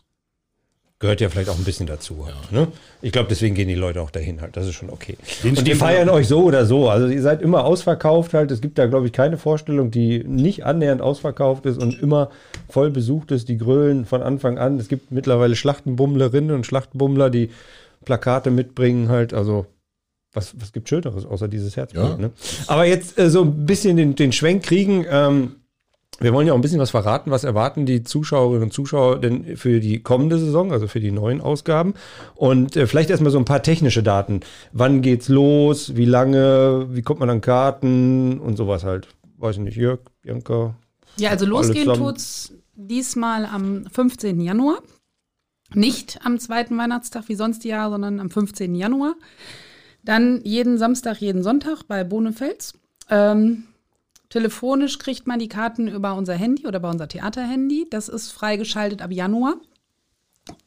Speaker 1: Gehört ja vielleicht auch ein bisschen dazu. Halt, ne? Ich glaube, deswegen gehen die Leute auch dahin halt. Das ist schon okay.
Speaker 4: Den
Speaker 1: Und die feiern euch so oder so. Also ihr seid immer ausverkauft halt. Es gibt da, glaube ich, keine Vorstellung, die nicht annähernd ausverkauft ist und immer voll besucht ist. Die grölen von Anfang an. Es gibt mittlerweile Schlachtenbummlerinnen und Schlachtenbummler, die Plakate mitbringen halt. Also was, was gibt Schöneres außer dieses Herzblut?
Speaker 3: Ja.
Speaker 1: Ne? Aber jetzt äh, so ein bisschen den, den Schwenk kriegen. Ähm, wir wollen ja auch ein bisschen was verraten. Was erwarten die Zuschauerinnen und Zuschauer denn für die kommende Saison, also für die neuen Ausgaben? Und äh, vielleicht erstmal so ein paar technische Daten. Wann geht's los? Wie lange? Wie kommt man an Karten? Und sowas halt. Weiß ich nicht, Jörg, Bianca.
Speaker 2: Ja, also losgehen tut's diesmal am 15. Januar. Nicht am zweiten Weihnachtstag wie sonst die Jahre, sondern am 15. Januar. Dann jeden Samstag, jeden Sonntag bei Bonefels. Ähm, telefonisch kriegt man die Karten über unser Handy oder bei unser Theaterhandy. Das ist freigeschaltet ab Januar.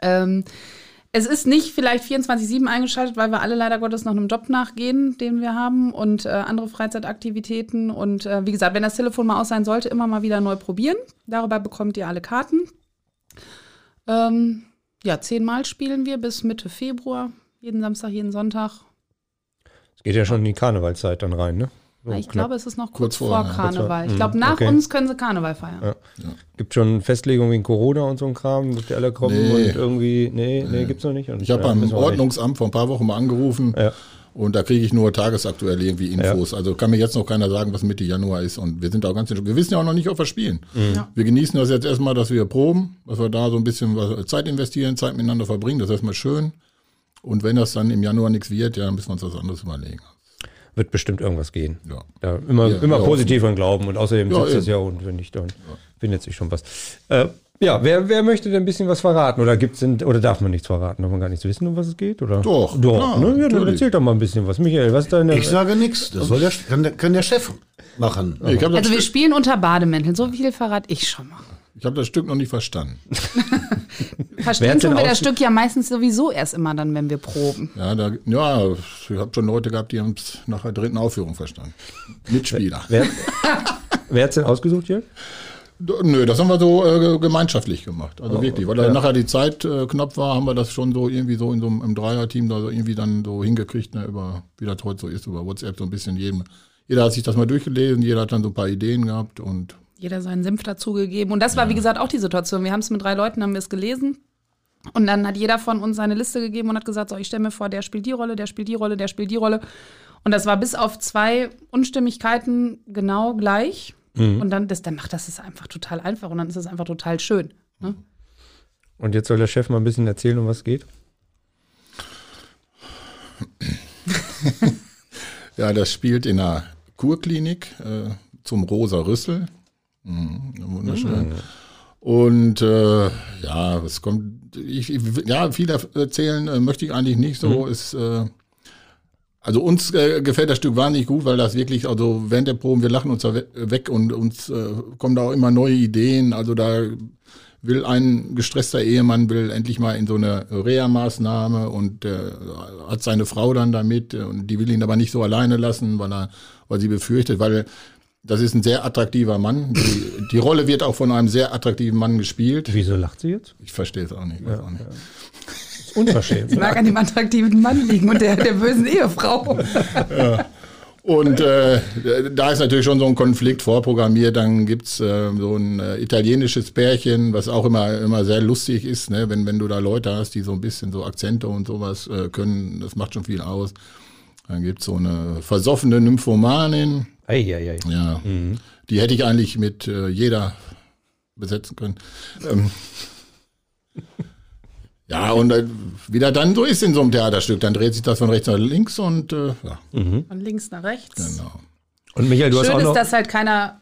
Speaker 2: Ähm, Es ist nicht vielleicht 24-7 eingeschaltet, weil wir alle leider Gottes noch einem Job nachgehen, den wir haben und äh, andere Freizeitaktivitäten. Und äh, wie gesagt, wenn das Telefon mal aus sein sollte, immer mal wieder neu probieren. Darüber bekommt ihr alle Karten. Ähm, ja, zehnmal spielen wir bis Mitte Februar. Jeden Samstag, jeden Sonntag.
Speaker 1: Es geht ja schon in die Karnevalszeit dann rein, ne? So
Speaker 2: ich
Speaker 1: knapp.
Speaker 2: glaube, es ist noch kurz,
Speaker 3: Kurz
Speaker 2: vor
Speaker 3: vor, ja.
Speaker 2: Karneval. Ich
Speaker 1: vor-
Speaker 2: glaube, nach
Speaker 1: okay.
Speaker 2: uns können sie Karneval feiern.
Speaker 1: Ja. Gibt schon Festlegungen wegen Corona und so ein Kram, dass die alle kommen
Speaker 3: Nee.
Speaker 1: und irgendwie, nee, nee, gibt's noch nicht. Und,
Speaker 3: Ich habe
Speaker 1: ja,
Speaker 3: beim. Ordnungsamt vor ein paar Wochen mal angerufen
Speaker 1: Ja.
Speaker 3: und da kriege ich nur tagesaktuell irgendwie Infos. Also kann mir jetzt noch keiner sagen, was Mitte Januar ist. Und wir sind auch ganz. Wir wissen ja auch noch nicht, ob wir spielen.
Speaker 2: Ja.
Speaker 3: Wir genießen das jetzt erstmal, dass wir proben, dass wir da so ein bisschen was- Zeit investieren, Zeit miteinander verbringen. Das ist erstmal schön. Und wenn das dann im Januar nichts wird, ja, dann müssen wir uns was anderes überlegen.
Speaker 1: Wird bestimmt irgendwas gehen.
Speaker 3: Ja.
Speaker 1: Ja, immer
Speaker 3: Ja,
Speaker 1: immer
Speaker 3: ja,
Speaker 1: positiv dran glauben und außerdem
Speaker 3: Ja,
Speaker 1: sitzt das ja und wenn nicht, dann findet sich schon was. Äh, ja, wer, wer möchte denn ein bisschen was verraten? Oder gibt's denn, oder darf man nichts verraten? Darf man gar nichts wissen, um was es geht? Oder?
Speaker 3: Doch,
Speaker 1: Doch,
Speaker 3: klar,
Speaker 1: ne? Ja, dann erzähl doch mal ein bisschen was. Michael, was ist deine.
Speaker 4: Ich sage nichts. Das soll der, kann, der, kann der Chef machen.
Speaker 2: Also wir spielen unter Bademänteln. So viel verrate ich schon mal.
Speaker 3: Ich hab das Stück noch nicht verstanden.
Speaker 2: Verstehen tun wir das Stück ja meistens sowieso erst immer dann, wenn wir proben.
Speaker 3: Ja, da, ja ich habe schon Leute gehabt, die haben es nach der dritten Aufführung verstanden. Mitspieler.
Speaker 1: wer, wer hat's denn ausgesucht, Jörg?
Speaker 3: Nö, das haben wir so äh, gemeinschaftlich gemacht.
Speaker 1: Oh,
Speaker 3: Also wirklich, weil da nachher die Zeit äh, knapp war, haben wir das schon so irgendwie so in so einem im Dreierteam da so irgendwie dann so hingekriegt, ne, über, wie das heute so ist, über WhatsApp so ein bisschen jedem. Jeder hat sich das mal durchgelesen, jeder hat dann so ein paar Ideen gehabt und
Speaker 2: Jeder seinen Senf dazugegeben. Und das war, wie gesagt, auch die Situation. Wir haben es mit drei Leuten, haben wir es gelesen. Und dann hat jeder von uns seine Liste gegeben und hat gesagt, so, ich stelle mir vor, der spielt die Rolle, der spielt die Rolle, der spielt die Rolle. Und das war bis auf zwei Unstimmigkeiten genau gleich. Und dann, das, dann macht das es einfach total einfach und dann ist es einfach total schön. Ne?
Speaker 1: Und jetzt soll der Chef mal ein bisschen erzählen, um was es geht.
Speaker 3: ja, das spielt in einer Kurklinik äh, zum Rosa Rüssel. Mhm, wunderschön. Und äh, ja, es kommt, ich, ich, ja, viel erzählen äh, möchte ich eigentlich nicht so. Ist, äh, also uns äh, gefällt das Stück wahnsinnig gut, weil das wirklich, also während der Proben, wir lachen uns da we- weg und uns äh, kommen da auch immer neue Ideen. Also da will ein gestresster Ehemann will endlich mal in so eine Reha-Maßnahme und äh, hat seine Frau dann damit und die will ihn aber nicht so alleine lassen, weil er, weil sie befürchtet, weil das ist ein sehr attraktiver Mann. Die, die Rolle wird auch von einem sehr attraktiven Mann gespielt.
Speaker 1: Wieso lacht sie jetzt?
Speaker 3: Ich verstehe es auch nicht. Weiß auch nicht.
Speaker 1: Ist unverschämt.
Speaker 2: Es mag an dem attraktiven Mann liegen und der, der bösen Ehefrau.
Speaker 3: Und äh, da ist natürlich schon so ein Konflikt vorprogrammiert. Dann gibt's äh, so ein äh, italienisches Pärchen, was auch immer, immer sehr lustig ist, ne? wenn, wenn du da Leute hast, die so ein bisschen so Akzente und sowas äh, können. Das macht schon viel aus. Dann gibt's so eine versoffene Nymphomanin.
Speaker 1: Eieiei.
Speaker 3: Ja, die hätte ich eigentlich mit äh, jeder besetzen können. Ähm, ja, und äh, wie das dann so ist in so einem Theaterstück, dann dreht sich das von rechts nach links und äh, ja,
Speaker 2: Von links nach rechts.
Speaker 3: genau.
Speaker 1: Und Michael, du hast
Speaker 2: Schön
Speaker 1: auch
Speaker 2: ist,
Speaker 1: noch.
Speaker 2: dass halt keiner,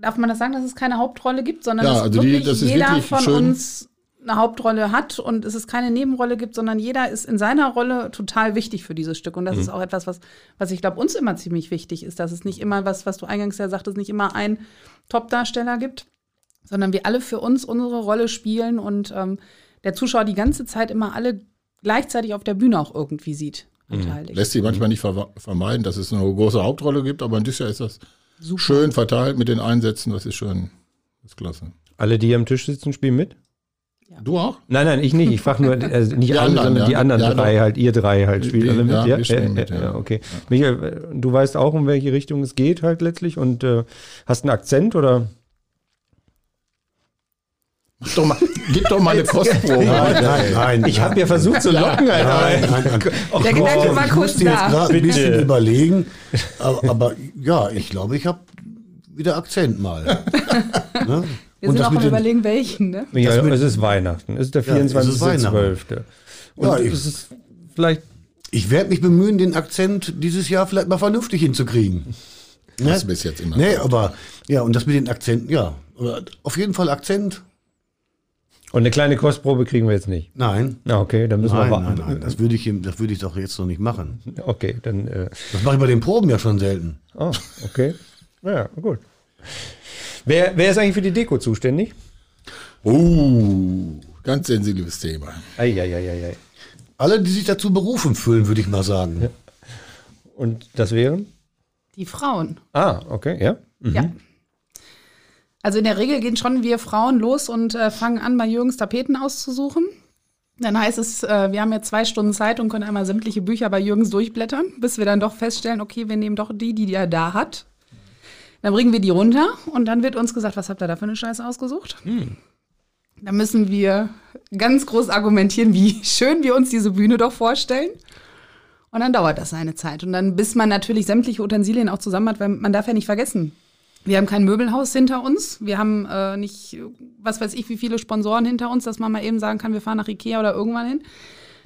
Speaker 2: darf man das sagen, dass es keine Hauptrolle gibt, sondern
Speaker 3: Ja,
Speaker 2: dass
Speaker 3: also die-
Speaker 2: wirklich
Speaker 3: das ist
Speaker 2: jeder
Speaker 3: wirklich
Speaker 2: von
Speaker 3: schön.
Speaker 2: uns eine Hauptrolle hat und es ist keine Nebenrolle gibt, sondern jeder ist in seiner Rolle total wichtig für dieses Stück. Und
Speaker 3: Mhm.
Speaker 2: das ist auch etwas, was, was ich glaube, uns immer ziemlich wichtig ist, dass es nicht immer was, was du eingangs ja sagtest, nicht immer einen Top-Darsteller gibt, sondern wir alle für uns unsere Rolle spielen und ähm, der Zuschauer die ganze Zeit immer alle gleichzeitig auf der Bühne auch irgendwie sieht. Beteiligt.
Speaker 3: Lässt sich manchmal nicht ver vermeiden, dass es eine große Hauptrolle gibt, aber in diesem Jahr ist das schön verteilt mit den Einsätzen, das ist schön. Das ist klasse.
Speaker 1: Alle, die hier am Tisch sitzen, spielen mit?
Speaker 3: Du auch?
Speaker 1: Nein, nein, ich nicht. Ich frage nur, also nicht
Speaker 3: Die
Speaker 1: alle,
Speaker 3: anderen,
Speaker 1: sondern
Speaker 3: ja.
Speaker 1: die anderen
Speaker 3: Ja,
Speaker 1: drei
Speaker 3: doch.
Speaker 1: halt, ihr drei halt, spielt alle mit.
Speaker 3: ja,
Speaker 1: Ja,
Speaker 3: wir spielen
Speaker 1: ja,
Speaker 3: mit,
Speaker 1: ja,
Speaker 3: ja.
Speaker 1: ja, okay. Michael, äh, du weißt auch, um welche Richtung es geht halt letztlich und äh, hast einen Akzent oder?
Speaker 3: Mach doch mal, gib doch mal eine Kostprobe.
Speaker 4: Nein, nein, nein.
Speaker 1: Ich habe ja versucht zu locken, Alter.
Speaker 4: Nein, nein, nein.
Speaker 2: Der Gedanke war
Speaker 4: ich
Speaker 2: kurz
Speaker 4: musste jetzt
Speaker 2: da.
Speaker 4: gerade ein bisschen überlegen. Aber, aber ja, ich glaube, ich habe wieder Akzent mal. ne?
Speaker 2: Wir
Speaker 4: Und
Speaker 2: sind auch am
Speaker 4: den-
Speaker 2: überlegen, welchen, ne?
Speaker 4: Mit-
Speaker 1: es ist Weihnachten. Es ist der
Speaker 4: Ja, es ist
Speaker 1: 24.12. Und
Speaker 4: Ja, ich-
Speaker 1: es ist vielleicht
Speaker 4: Ich werde mich bemühen, den Akzent dieses Jahr vielleicht mal vernünftig hinzukriegen. Ne?
Speaker 3: Das bis jetzt immer.
Speaker 4: Nee, aber ja, und das mit den Akzenten, ja. Auf jeden Fall Akzent.
Speaker 1: Und eine kleine Kostprobe kriegen wir jetzt nicht.
Speaker 4: Nein.
Speaker 1: Na, okay, dann müssen
Speaker 4: Nein,
Speaker 1: wir
Speaker 4: nein,
Speaker 1: warten.
Speaker 4: nein, das würde ich, das würde ich doch jetzt noch nicht machen.
Speaker 1: Okay, dann. Äh,
Speaker 4: Das mache ich bei den Proben ja schon selten.
Speaker 1: oh, okay. Ja, gut. Wer, wer ist eigentlich für die Deko zuständig?
Speaker 3: Uh, ganz sensibles Thema.
Speaker 1: Eieieiei.
Speaker 4: Alle, die sich dazu berufen fühlen, würde ich mal sagen.
Speaker 1: Und das wären?
Speaker 2: Die Frauen.
Speaker 1: Ah, okay, ja.
Speaker 2: Ja. Also in der Regel gehen schon wir Frauen los und äh, fangen an, bei Jürgens Tapeten auszusuchen. Dann heißt es, äh, wir haben jetzt zwei Stunden Zeit und können einmal sämtliche Bücher bei Jürgens durchblättern, bis wir dann doch feststellen, okay, wir nehmen doch die, die er da hat. Dann bringen wir die runter und dann wird uns gesagt, was habt ihr da für eine Scheiße ausgesucht? Da müssen wir ganz groß argumentieren, wie schön wir uns diese Bühne doch vorstellen. Und dann dauert das eine Zeit. Und dann, bis man natürlich sämtliche Utensilien auch zusammen hat, weil man darf ja nicht vergessen, wir haben kein Möbelhaus hinter uns. Wir haben äh, nicht, was weiß ich, wie viele Sponsoren hinter uns, dass man mal eben sagen kann, wir fahren nach Ikea oder irgendwann hin.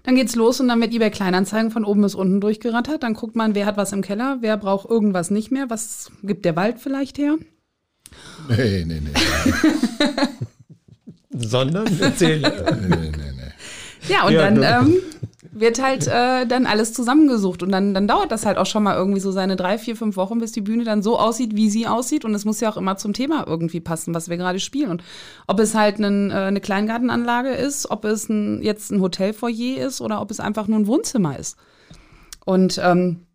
Speaker 2: Dann geht's los und dann wird eBay Kleinanzeigen von oben bis unten durchgerattert. Dann guckt man, wer hat was im Keller, wer braucht irgendwas nicht mehr, was gibt der Wald vielleicht her.
Speaker 3: Nee, nee, nee.
Speaker 1: Sondern erzähl.
Speaker 3: nee, nee, nee.
Speaker 2: Ja, und
Speaker 1: Ja,
Speaker 2: dann
Speaker 1: du-
Speaker 2: ähm, wird halt äh, dann alles zusammengesucht. Und dann, dann dauert das halt auch schon mal irgendwie so seine drei, vier, fünf Wochen, bis die Bühne dann so aussieht, wie sie aussieht. Und es muss ja auch immer zum Thema irgendwie passen, was wir gerade spielen. Und ob es halt ein, äh, eine Kleingartenanlage ist, ob es ein, jetzt ein Hotelfoyer ist oder ob es einfach nur ein Wohnzimmer ist. Und ähm,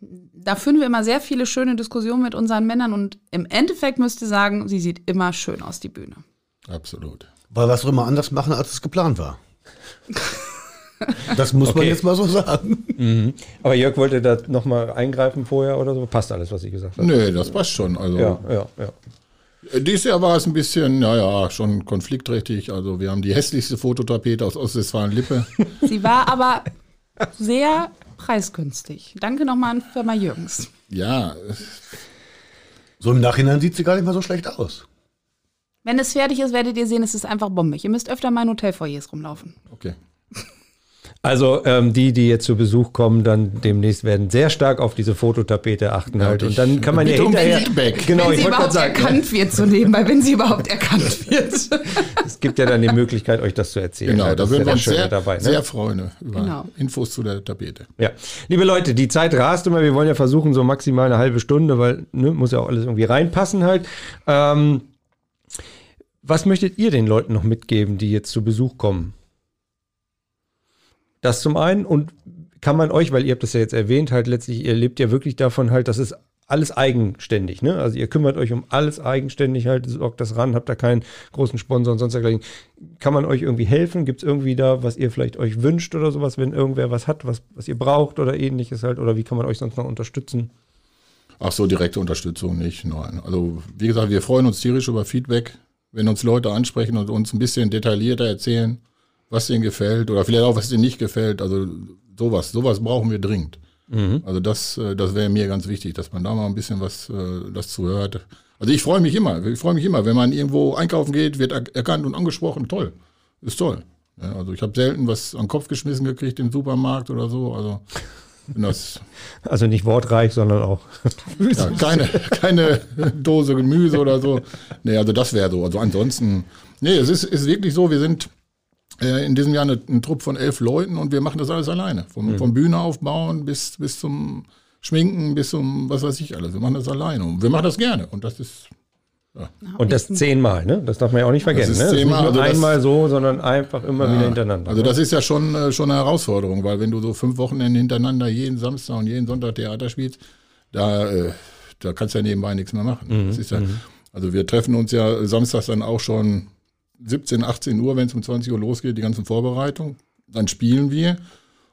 Speaker 2: da führen wir immer sehr viele schöne Diskussionen mit unseren Männern. Und im Endeffekt müsst ihr sagen, sie sieht immer schön aus, die Bühne.
Speaker 3: Absolut.
Speaker 4: Weil wir es immer anders machen, als es geplant war. Das muss man
Speaker 1: Okay.
Speaker 4: jetzt mal so sagen.
Speaker 1: Aber Jörg wollte da nochmal eingreifen vorher oder so. Passt alles, was ich gesagt habe.
Speaker 3: Nee, das passt schon. Also
Speaker 1: Ja, ja, ja.
Speaker 3: Dieses Jahr war es ein bisschen, naja, schon konfliktträchtig. Also wir haben die hässlichste Fototapete aus Ostwestfalen-Lippe.
Speaker 2: Sie war aber sehr preisgünstig. Danke nochmal an Firma Jürgens.
Speaker 3: ja,
Speaker 4: So im Nachhinein sieht sie gar nicht mal so schlecht aus.
Speaker 2: Wenn es fertig ist, werdet ihr sehen, es ist einfach bombig. Ihr müsst öfter mal in Hotelfoyers rumlaufen.
Speaker 3: okay.
Speaker 1: Also ähm, die, die jetzt zu Besuch kommen, dann demnächst werden sehr stark auf diese Fototapete achten halt. Und dann kann man ja
Speaker 3: um
Speaker 1: hinterher.
Speaker 3: Feedback.
Speaker 1: Genau,
Speaker 2: wenn
Speaker 1: ich
Speaker 2: sie überhaupt
Speaker 1: sagen,
Speaker 2: erkannt wird, so nebenbei, wenn sie überhaupt erkannt wird.
Speaker 1: es gibt ja dann die Möglichkeit, euch das zu erzählen.
Speaker 3: Genau,
Speaker 1: Ja,
Speaker 3: da würden wir
Speaker 1: ja
Speaker 3: uns sehr,
Speaker 1: dabei. Ne?
Speaker 3: sehr freuen über
Speaker 2: Genau.
Speaker 3: Infos zu der Tapete.
Speaker 1: Ja, liebe Leute, die Zeit rast immer. Wir wollen ja versuchen, so maximal eine halbe Stunde, weil ne, muss ja auch alles irgendwie reinpassen halt. Ähm, was möchtet ihr den Leuten noch mitgeben, die jetzt zu Besuch kommen? Das zum einen und kann man euch, weil ihr habt das ja jetzt erwähnt, halt letztlich, ihr lebt ja wirklich davon halt, das ist alles eigenständig, ne? Also ihr kümmert euch um alles eigenständig halt, sorgt das ran, habt da keinen großen Sponsor und sonst dergleichen. Kann man euch irgendwie helfen? Gibt es irgendwie da, was ihr vielleicht euch wünscht oder sowas, wenn irgendwer was hat, was, was ihr braucht oder ähnliches halt? Oder wie kann man euch sonst noch unterstützen?
Speaker 3: Ach so, direkte Unterstützung nicht. Nein. Also wie gesagt, wir freuen uns tierisch über Feedback, wenn uns Leute ansprechen und uns ein bisschen detaillierter erzählen, was denen gefällt oder vielleicht auch, was denen nicht gefällt. Also sowas, sowas brauchen wir dringend. Also das, äh, das wäre mir ganz wichtig, dass man da mal ein bisschen was äh, das zuhört. Also ich freue mich immer, ich freue mich immer, wenn man irgendwo einkaufen geht, wird er- erkannt und angesprochen, toll, ist toll. Ja, also ich habe selten was an den Kopf geschmissen gekriegt im Supermarkt oder so. Also wenn das
Speaker 1: Also nicht wortreich, sondern auch.
Speaker 3: ja, keine, keine Dose Gemüse oder so. Nee, also das wäre so. Also ansonsten, nee, es ist, ist wirklich so, wir sind in diesem Jahr eine, ein Trupp von elf Leuten und wir machen das alles alleine. Vom, vom Bühne aufbauen bis, bis zum Schminken, bis zum was weiß ich alles. Wir machen das alleine und wir machen das gerne. Und das ist,
Speaker 1: Und das zehnmal, ne? Das darf man ja auch nicht vergessen.
Speaker 3: ist
Speaker 1: ne? Das ist nicht
Speaker 3: zehnmal,
Speaker 1: nur
Speaker 3: also das-
Speaker 1: einmal so, sondern einfach immer wieder hintereinander.
Speaker 3: also
Speaker 1: ne?
Speaker 3: das ist ja schon, äh, schon eine Herausforderung, weil wenn du so fünf Wochenende hintereinander jeden Samstag und jeden Sonntag Theater spielst, da, äh, da kannst du ja nebenbei nichts mehr machen. Das ist ja, also wir treffen uns ja samstags dann auch schon 17, 18 Uhr, wenn es um 20 Uhr losgeht, die ganzen Vorbereitungen. Dann spielen wir.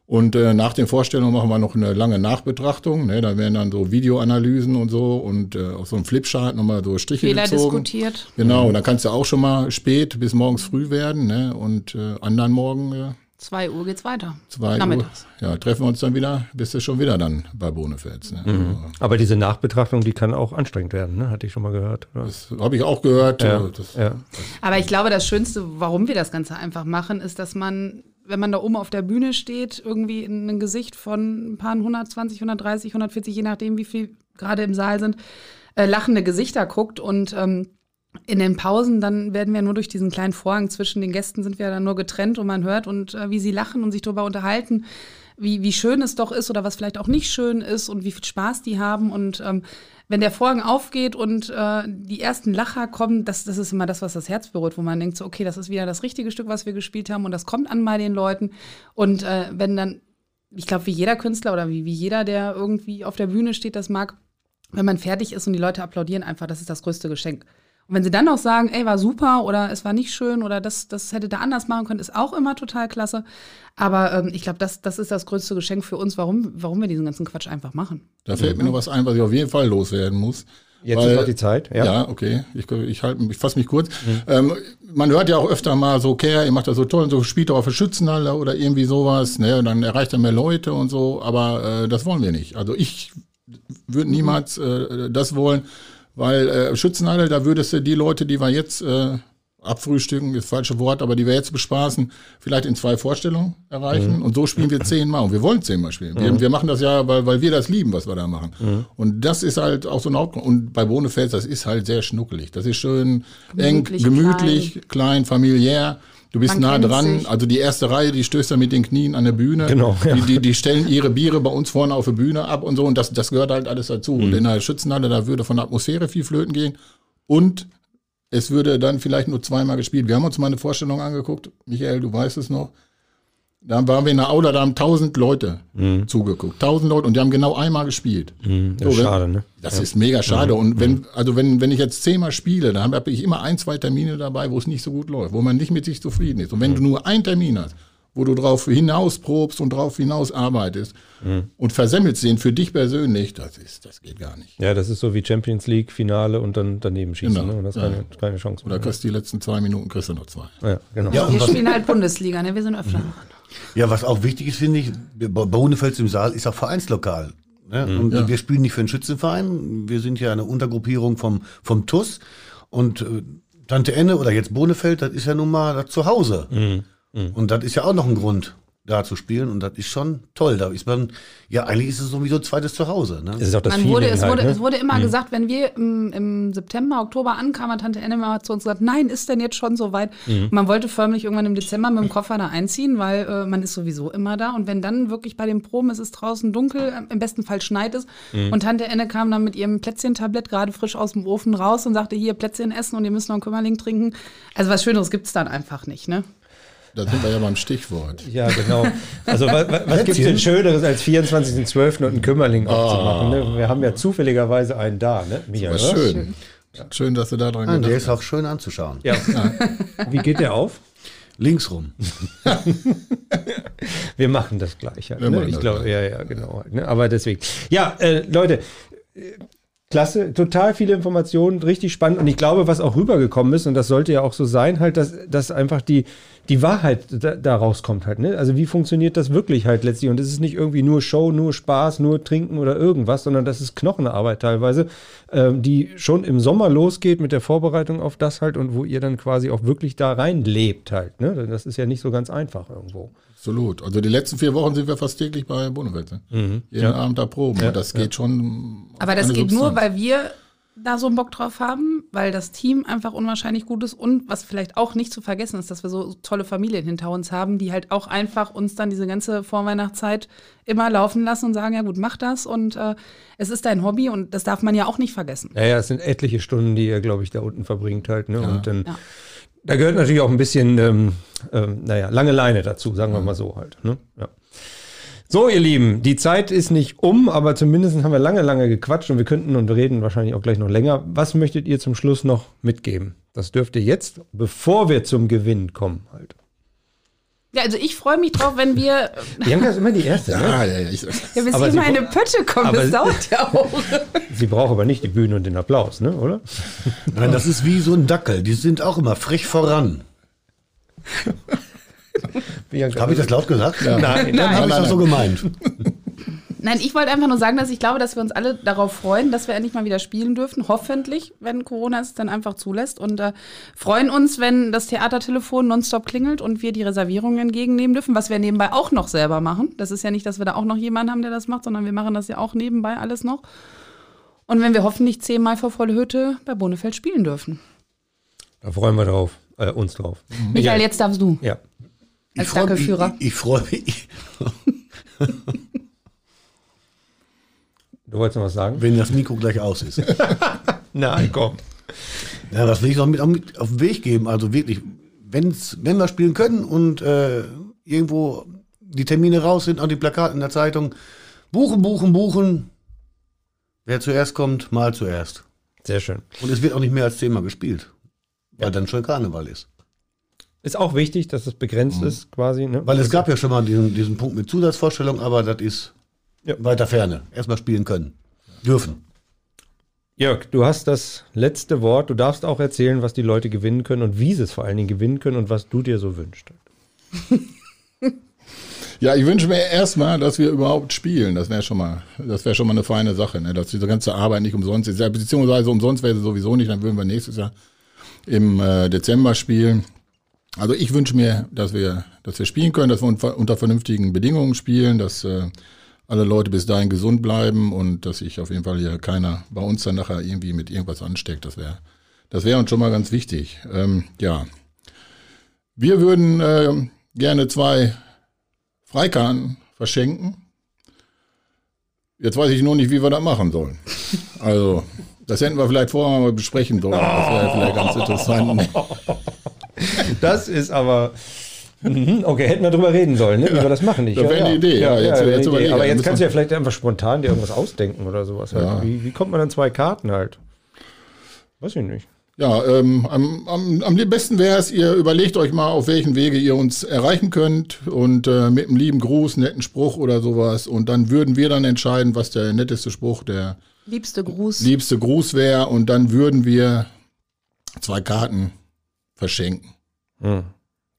Speaker 3: Und äh, nach den Vorstellungen machen wir noch eine lange Nachbetrachtung. Ne? Da werden dann so Videoanalysen und so und äh, auf so einem Flipchart nochmal so Striche
Speaker 2: Fehler
Speaker 3: gezogen.
Speaker 2: diskutiert.
Speaker 3: Genau, und dann kannst du auch schon mal spät bis morgens früh werden. Ne? Und äh, anderen Morgen äh,
Speaker 2: Zwei Uhr geht's weiter.
Speaker 3: zwei Uhr,
Speaker 2: Nachmittags.
Speaker 3: ja, treffen wir uns dann wieder, bist du schon wieder dann bei Bonefels. Ne? Also,
Speaker 1: Aber diese Nachbetrachtung, die kann auch anstrengend werden, ne? Hatte ich schon mal gehört. Ja.
Speaker 3: das habe ich auch gehört.
Speaker 1: Ja,
Speaker 3: äh, das,
Speaker 1: ja.
Speaker 2: Aber ich glaube, das Schönste, warum wir das Ganze einfach machen, ist, dass man, wenn man da oben auf der Bühne steht, irgendwie in ein Gesicht von ein paar 120, 130, 140, je nachdem, wie viel gerade im Saal sind, äh, lachende Gesichter guckt und ähm, in den Pausen, dann werden wir nur durch diesen kleinen Vorhang zwischen den Gästen sind wir dann nur getrennt und man hört und äh, wie sie lachen und sich darüber unterhalten, wie, wie schön es doch ist oder was vielleicht auch nicht schön ist und wie viel Spaß die haben. Und ähm, wenn der Vorhang aufgeht und äh, die ersten Lacher kommen, das, das ist immer das, was das Herz berührt, wo man denkt, so, okay, das ist wieder das richtige Stück, was wir gespielt haben und das kommt an bei den Leuten. Und äh, wenn dann, ich glaube, wie jeder Künstler oder wie, wie jeder, der irgendwie auf der Bühne steht, das mag, wenn man fertig ist und die Leute applaudieren einfach, das ist das größte Geschenk. Und wenn sie dann auch sagen, ey, war super oder es war nicht schön oder das, das hätte da anders machen können, ist auch immer total klasse. Aber ähm, ich glaube, das, das ist das größte Geschenk für uns, warum, warum wir diesen ganzen Quatsch einfach machen.
Speaker 3: Da fällt mir noch was ein, was ich auf jeden Fall loswerden muss.
Speaker 1: Jetzt ist noch die Zeit, ja.
Speaker 3: Ja, okay. Ich, ich, halt, ich fasse mich kurz. Ähm, man hört ja auch öfter mal so, okay, ihr macht das so toll und so, spielt doch auf der Schützenhalle oder irgendwie sowas, ne, und dann erreicht er mehr Leute und so, aber äh, das wollen wir nicht. Also ich würde niemals äh, das wollen, weil äh, Schützenhalle, da würdest du die Leute, die wir jetzt äh, abfrühstücken, ist das falsche Wort, aber die wir jetzt bespaßen, vielleicht in zwei Vorstellungen erreichen. Und so spielen wir zehnmal. Und wir wollen zehnmal spielen. Wir, wir machen das ja, weil, weil wir das lieben, was wir da machen. Und das ist halt auch so ein Hauptgrund. Und bei Bonefels, das ist halt sehr schnuckelig. Das ist schön eng,
Speaker 2: Gemütlich,
Speaker 3: gemütlich, klein, familiär. Du bist
Speaker 2: Man
Speaker 3: nah dran.
Speaker 2: sich.
Speaker 3: Also die erste Reihe, die stößt dann mit den Knien an der Bühne.
Speaker 1: Genau, ja.
Speaker 3: Die, die, die stellen ihre Biere bei uns vorne auf der Bühne ab und so. Und das, das gehört halt alles dazu.
Speaker 1: Mhm.
Speaker 3: Und in der Schützenhalle, da würde von der Atmosphäre viel flöten gehen. Und es würde dann vielleicht nur zweimal gespielt. Wir haben uns mal eine Vorstellung angeguckt. Michael, du weißt es noch. Da waren wir in der Aula, da haben tausend Leute zugeguckt. Tausend Leute und die haben genau einmal gespielt.
Speaker 1: Mhm,
Speaker 3: So, wenn-
Speaker 1: schade, ne?
Speaker 3: Das ist mega schade. Und wenn, also wenn, wenn ich jetzt zehnmal spiele, dann habe ich immer ein, zwei Termine dabei, wo es nicht so gut läuft, wo man nicht mit sich zufrieden ist. Und wenn du nur einen Termin hast, wo du drauf hinaus probst und drauf hinaus arbeitest und versemmelst den für dich persönlich, das ist, das geht gar nicht.
Speaker 1: Ja, das ist so wie Champions League Finale und dann daneben schießen,
Speaker 3: Genau.
Speaker 1: ne? Und das ist
Speaker 3: Ja.
Speaker 1: keine, keine Chance
Speaker 3: Oder
Speaker 1: mehr.
Speaker 3: kriegst die letzten zwei Minuten, kriegst du noch zwei.
Speaker 1: Ja, genau.
Speaker 4: Ja,
Speaker 2: Wir spielen halt Bundesliga, ne? Wir sind öfter.
Speaker 4: Ja, was auch wichtig ist, finde ich, bei Bonefels im Saal ist auch Vereinslokal. Ne? Und wir spielen nicht für einen Schützenverein. Wir sind ja eine Untergruppierung vom, vom TUS. Und äh, Tante Enne oder jetzt Bonefeld, das ist ja nun mal das Zuhause. Und das ist ja auch noch ein Grund, da zu spielen. Und das ist schon toll. Da ist man, ja, eigentlich ist es sowieso zweites Zuhause. Ne?
Speaker 1: Das ist auch das
Speaker 2: Man
Speaker 1: Feeling
Speaker 2: wurde, es,
Speaker 1: halt,
Speaker 2: wurde,
Speaker 1: ne?
Speaker 2: es wurde immer gesagt, wenn wir im, im September, Oktober ankamen, hat Tante Enne mal zu uns gesagt, nein, ist denn jetzt schon so weit? Und man wollte förmlich irgendwann im Dezember mit dem Koffer da einziehen, weil äh, man ist sowieso immer da. Und wenn dann wirklich bei den Proben ist es draußen dunkel, äh, im besten Fall schneit es. Und Tante Enne kam dann mit ihrem Plätzchentablett gerade frisch aus dem Ofen raus und sagte, hier Plätzchen essen und ihr müsst noch einen Kümmerling trinken. Also was Schöneres gibt's dann einfach nicht, ne?
Speaker 3: Da sind wir ja beim Stichwort.
Speaker 1: Ja, genau. Also was, was gibt es denn Schöneres als 24.12. und einen Kümmerling aufzumachen? Ne? Wir haben ja zufälligerweise einen da, ne? Michael,
Speaker 3: Was
Speaker 1: oder?
Speaker 3: schön. schön. dass du da dran
Speaker 4: Ja, der ist auch schön anzuschauen.
Speaker 1: Ja. Wie geht der auf?
Speaker 4: Links rum.
Speaker 1: Wir machen das gleich. Halt,
Speaker 3: Wir
Speaker 1: ne?
Speaker 3: machen
Speaker 1: Ich
Speaker 3: das
Speaker 1: glaube, ja, ja, genau. Halt, ne? Aber deswegen. Ja, äh, Leute, äh, klasse, total viele Informationen, richtig spannend. Und ich glaube, was auch rübergekommen ist, und das sollte ja auch so sein, halt, dass, dass einfach die, die Wahrheit da, da rauskommt halt. Ne? Also wie funktioniert das wirklich halt letztlich? Und es ist nicht irgendwie nur Show, nur Spaß, nur Trinken oder irgendwas, sondern das ist Knochenarbeit teilweise, ähm, die schon im Sommer losgeht mit der Vorbereitung auf das halt und wo ihr dann quasi auch wirklich da reinlebt halt. Ne? Das ist ja nicht so ganz einfach irgendwo.
Speaker 3: Absolut. Also die letzten vier Wochen sind wir fast täglich bei Bonewelt. ne? Jeden
Speaker 1: Ja.
Speaker 3: Abend da proben.
Speaker 1: Ja,
Speaker 3: Und das geht schon. auf
Speaker 2: Aber das geht nur,
Speaker 3: Substanz.
Speaker 2: weil wir da so einen Bock drauf haben, weil das Team einfach unwahrscheinlich gut ist und was vielleicht auch nicht zu vergessen ist, dass wir so tolle Familien hinter uns haben, die halt auch einfach uns dann diese ganze Vorweihnachtszeit immer laufen lassen und sagen, ja gut, mach das und äh, es ist dein Hobby und das darf man ja auch nicht vergessen.
Speaker 1: Ja, ja, es sind etliche Stunden, die ihr, glaube ich, da unten verbringt halt. Ne? Und dann,
Speaker 2: Ja.
Speaker 1: da gehört natürlich auch ein bisschen, ähm, ähm, naja, lange Leine dazu, sagen wir mal so halt. Ne? Ja. So, ihr Lieben, die Zeit ist nicht um, aber zumindest haben wir lange, lange gequatscht und wir könnten und reden wahrscheinlich auch gleich noch länger. Was möchtet ihr zum Schluss noch mitgeben? Das dürft ihr jetzt, bevor wir zum Gewinn kommen, halt.
Speaker 2: Ja, also ich freue mich drauf, wenn wir,
Speaker 1: Bianca ist immer die Erste. Ne?
Speaker 3: Ja, ja, ich,
Speaker 2: ja, bis
Speaker 1: Aber
Speaker 2: hier meine Pötte kommt, das
Speaker 1: sie-
Speaker 2: dauert ja auch.
Speaker 1: Sie braucht aber nicht die Bühne und den Applaus, ne? oder?
Speaker 4: Nein, das ist wie so ein Dackel. Die sind auch immer frech voran. Habe ich das laut gesagt?
Speaker 1: Nein,
Speaker 4: Dann habe ich das so gemeint.
Speaker 2: Nein, ich wollte einfach nur sagen, dass ich glaube, dass wir uns alle darauf freuen, dass wir endlich mal wieder spielen dürfen. Hoffentlich, wenn Corona es dann einfach zulässt. Und äh, freuen uns, wenn das Theatertelefon nonstop klingelt und wir die Reservierungen entgegennehmen dürfen, was wir nebenbei auch noch selber machen. Das ist ja nicht, dass wir da auch noch jemanden haben, der das macht, sondern wir machen das ja auch nebenbei alles noch. Und wenn wir hoffentlich zehnmal vor volle Hütte bei Bonefeld spielen dürfen.
Speaker 1: Da freuen wir drauf, äh, uns drauf.
Speaker 2: Michael, jetzt darfst du
Speaker 1: Ja.
Speaker 2: Als
Speaker 4: freu
Speaker 2: Dackelführer.
Speaker 4: Ich, ich freue mich.
Speaker 1: Du wolltest noch was sagen?
Speaker 4: Wenn das Mikro gleich aus ist.
Speaker 1: Nein, komm.
Speaker 4: Ja, das will ich noch mit, mit auf den Weg geben. Also wirklich, wenn's, wenn wir spielen können und äh, irgendwo die Termine raus sind, an die Plakate in der Zeitung, buchen, buchen, buchen. Wer zuerst kommt, mal zuerst.
Speaker 1: Sehr schön.
Speaker 4: Und es wird auch nicht mehr als zehnmal gespielt, weil dann schon Karneval ist.
Speaker 1: Ist auch wichtig, dass es begrenzt ist, quasi. Ne?
Speaker 4: Weil es gab ja schon mal diesen, diesen Punkt mit Zusatzvorstellung, aber das ist
Speaker 1: Ja.
Speaker 4: weiter Ferne. Erstmal spielen können. Dürfen.
Speaker 1: Jörg, du hast das letzte Wort. Du darfst auch erzählen, was die Leute gewinnen können und wie sie es vor allen Dingen gewinnen können und was du dir so wünschst.
Speaker 3: Ja, ich wünsche mir erstmal, dass wir überhaupt spielen. Das wäre schon mal, das wäre schon mal eine feine Sache, ne? dass diese ganze Arbeit nicht umsonst ist. Ja, beziehungsweise umsonst wäre sie sowieso nicht, dann würden wir nächstes Jahr im äh, Dezember spielen. Also ich wünsche mir, dass wir, dass wir spielen können, dass wir unter, vernünftigen Bedingungen spielen, dass äh, alle Leute bis dahin gesund bleiben und dass sich auf jeden Fall hier keiner bei uns dann nachher irgendwie mit irgendwas ansteckt. Das wäre, das wäre uns schon mal ganz wichtig. Ähm, ja, wir würden äh, gerne zwei Freikarten verschenken. Jetzt weiß ich nur nicht, wie wir das machen sollen. Also, das hätten wir vielleicht vorher mal besprechen sollen. Das wäre vielleicht ganz interessant.
Speaker 1: Das ist aber. Mhm, Okay, hätten wir drüber reden sollen, ne? wie wir das machen. Nicht?
Speaker 3: Das wäre eine Idee, ja, jetzt- jetzt
Speaker 1: Idee.
Speaker 3: ich.
Speaker 1: Aber jetzt kannst du ja vielleicht einfach spontan dir irgendwas ausdenken oder sowas. Halt.
Speaker 3: Ja.
Speaker 1: Wie, wie kommt man an zwei Karten halt? Weiß ich nicht.
Speaker 3: Ja, ähm, am, am, am besten wäre es, ihr überlegt euch mal, auf welchen Wege ihr uns erreichen könnt und äh, mit einem lieben Gruß, netten Spruch oder sowas. Und dann würden wir dann entscheiden, was der netteste Spruch, der
Speaker 2: Liebste Gruß.
Speaker 3: liebste Gruß wäre. Und dann würden wir zwei Karten verschenken.
Speaker 1: Hm.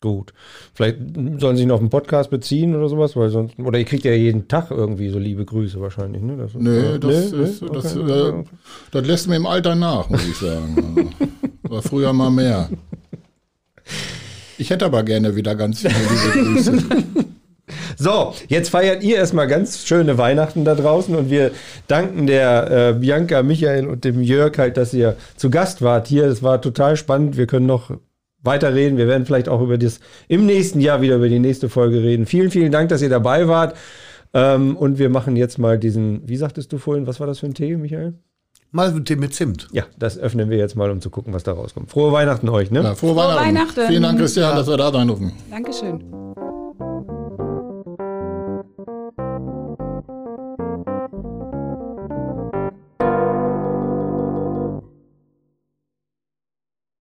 Speaker 1: Gut. Vielleicht sollen sie sich noch auf den Podcast beziehen oder sowas, weil sonst. Oder ihr kriegt ja jeden Tag irgendwie so liebe Grüße wahrscheinlich, ne? Das
Speaker 3: Nö, das,
Speaker 1: Nee,
Speaker 3: ist,
Speaker 1: nee?
Speaker 3: das,
Speaker 1: Okay,
Speaker 3: äh, das lässt mir im Alter nach, muss ich sagen. War früher mal mehr. Ich hätte aber gerne wieder ganz viele liebe Grüße.
Speaker 1: So, jetzt feiert ihr erstmal ganz schöne Weihnachten da draußen und wir danken der äh, Bianca, Michael und dem Jörg halt, dass ihr zu Gast wart hier. Es war total spannend. Wir können noch weiterreden. Wir werden vielleicht auch über das im nächsten Jahr wieder über die nächste Folge reden. Vielen, vielen Dank, dass ihr dabei wart. Ähm, und wir machen jetzt mal diesen, wie sagtest du vorhin, was war das für ein Tee, Michael?
Speaker 4: Mal mit Tee mit Zimt.
Speaker 1: Ja, das öffnen wir jetzt mal, um zu gucken, was da rauskommt. Frohe Weihnachten euch, ne?
Speaker 3: Ja, frohe,
Speaker 2: Frohe
Speaker 3: Weihnachten.
Speaker 2: Weihnachten.
Speaker 3: Vielen Dank, Christian, dass wir da sein durften.
Speaker 2: Dankeschön.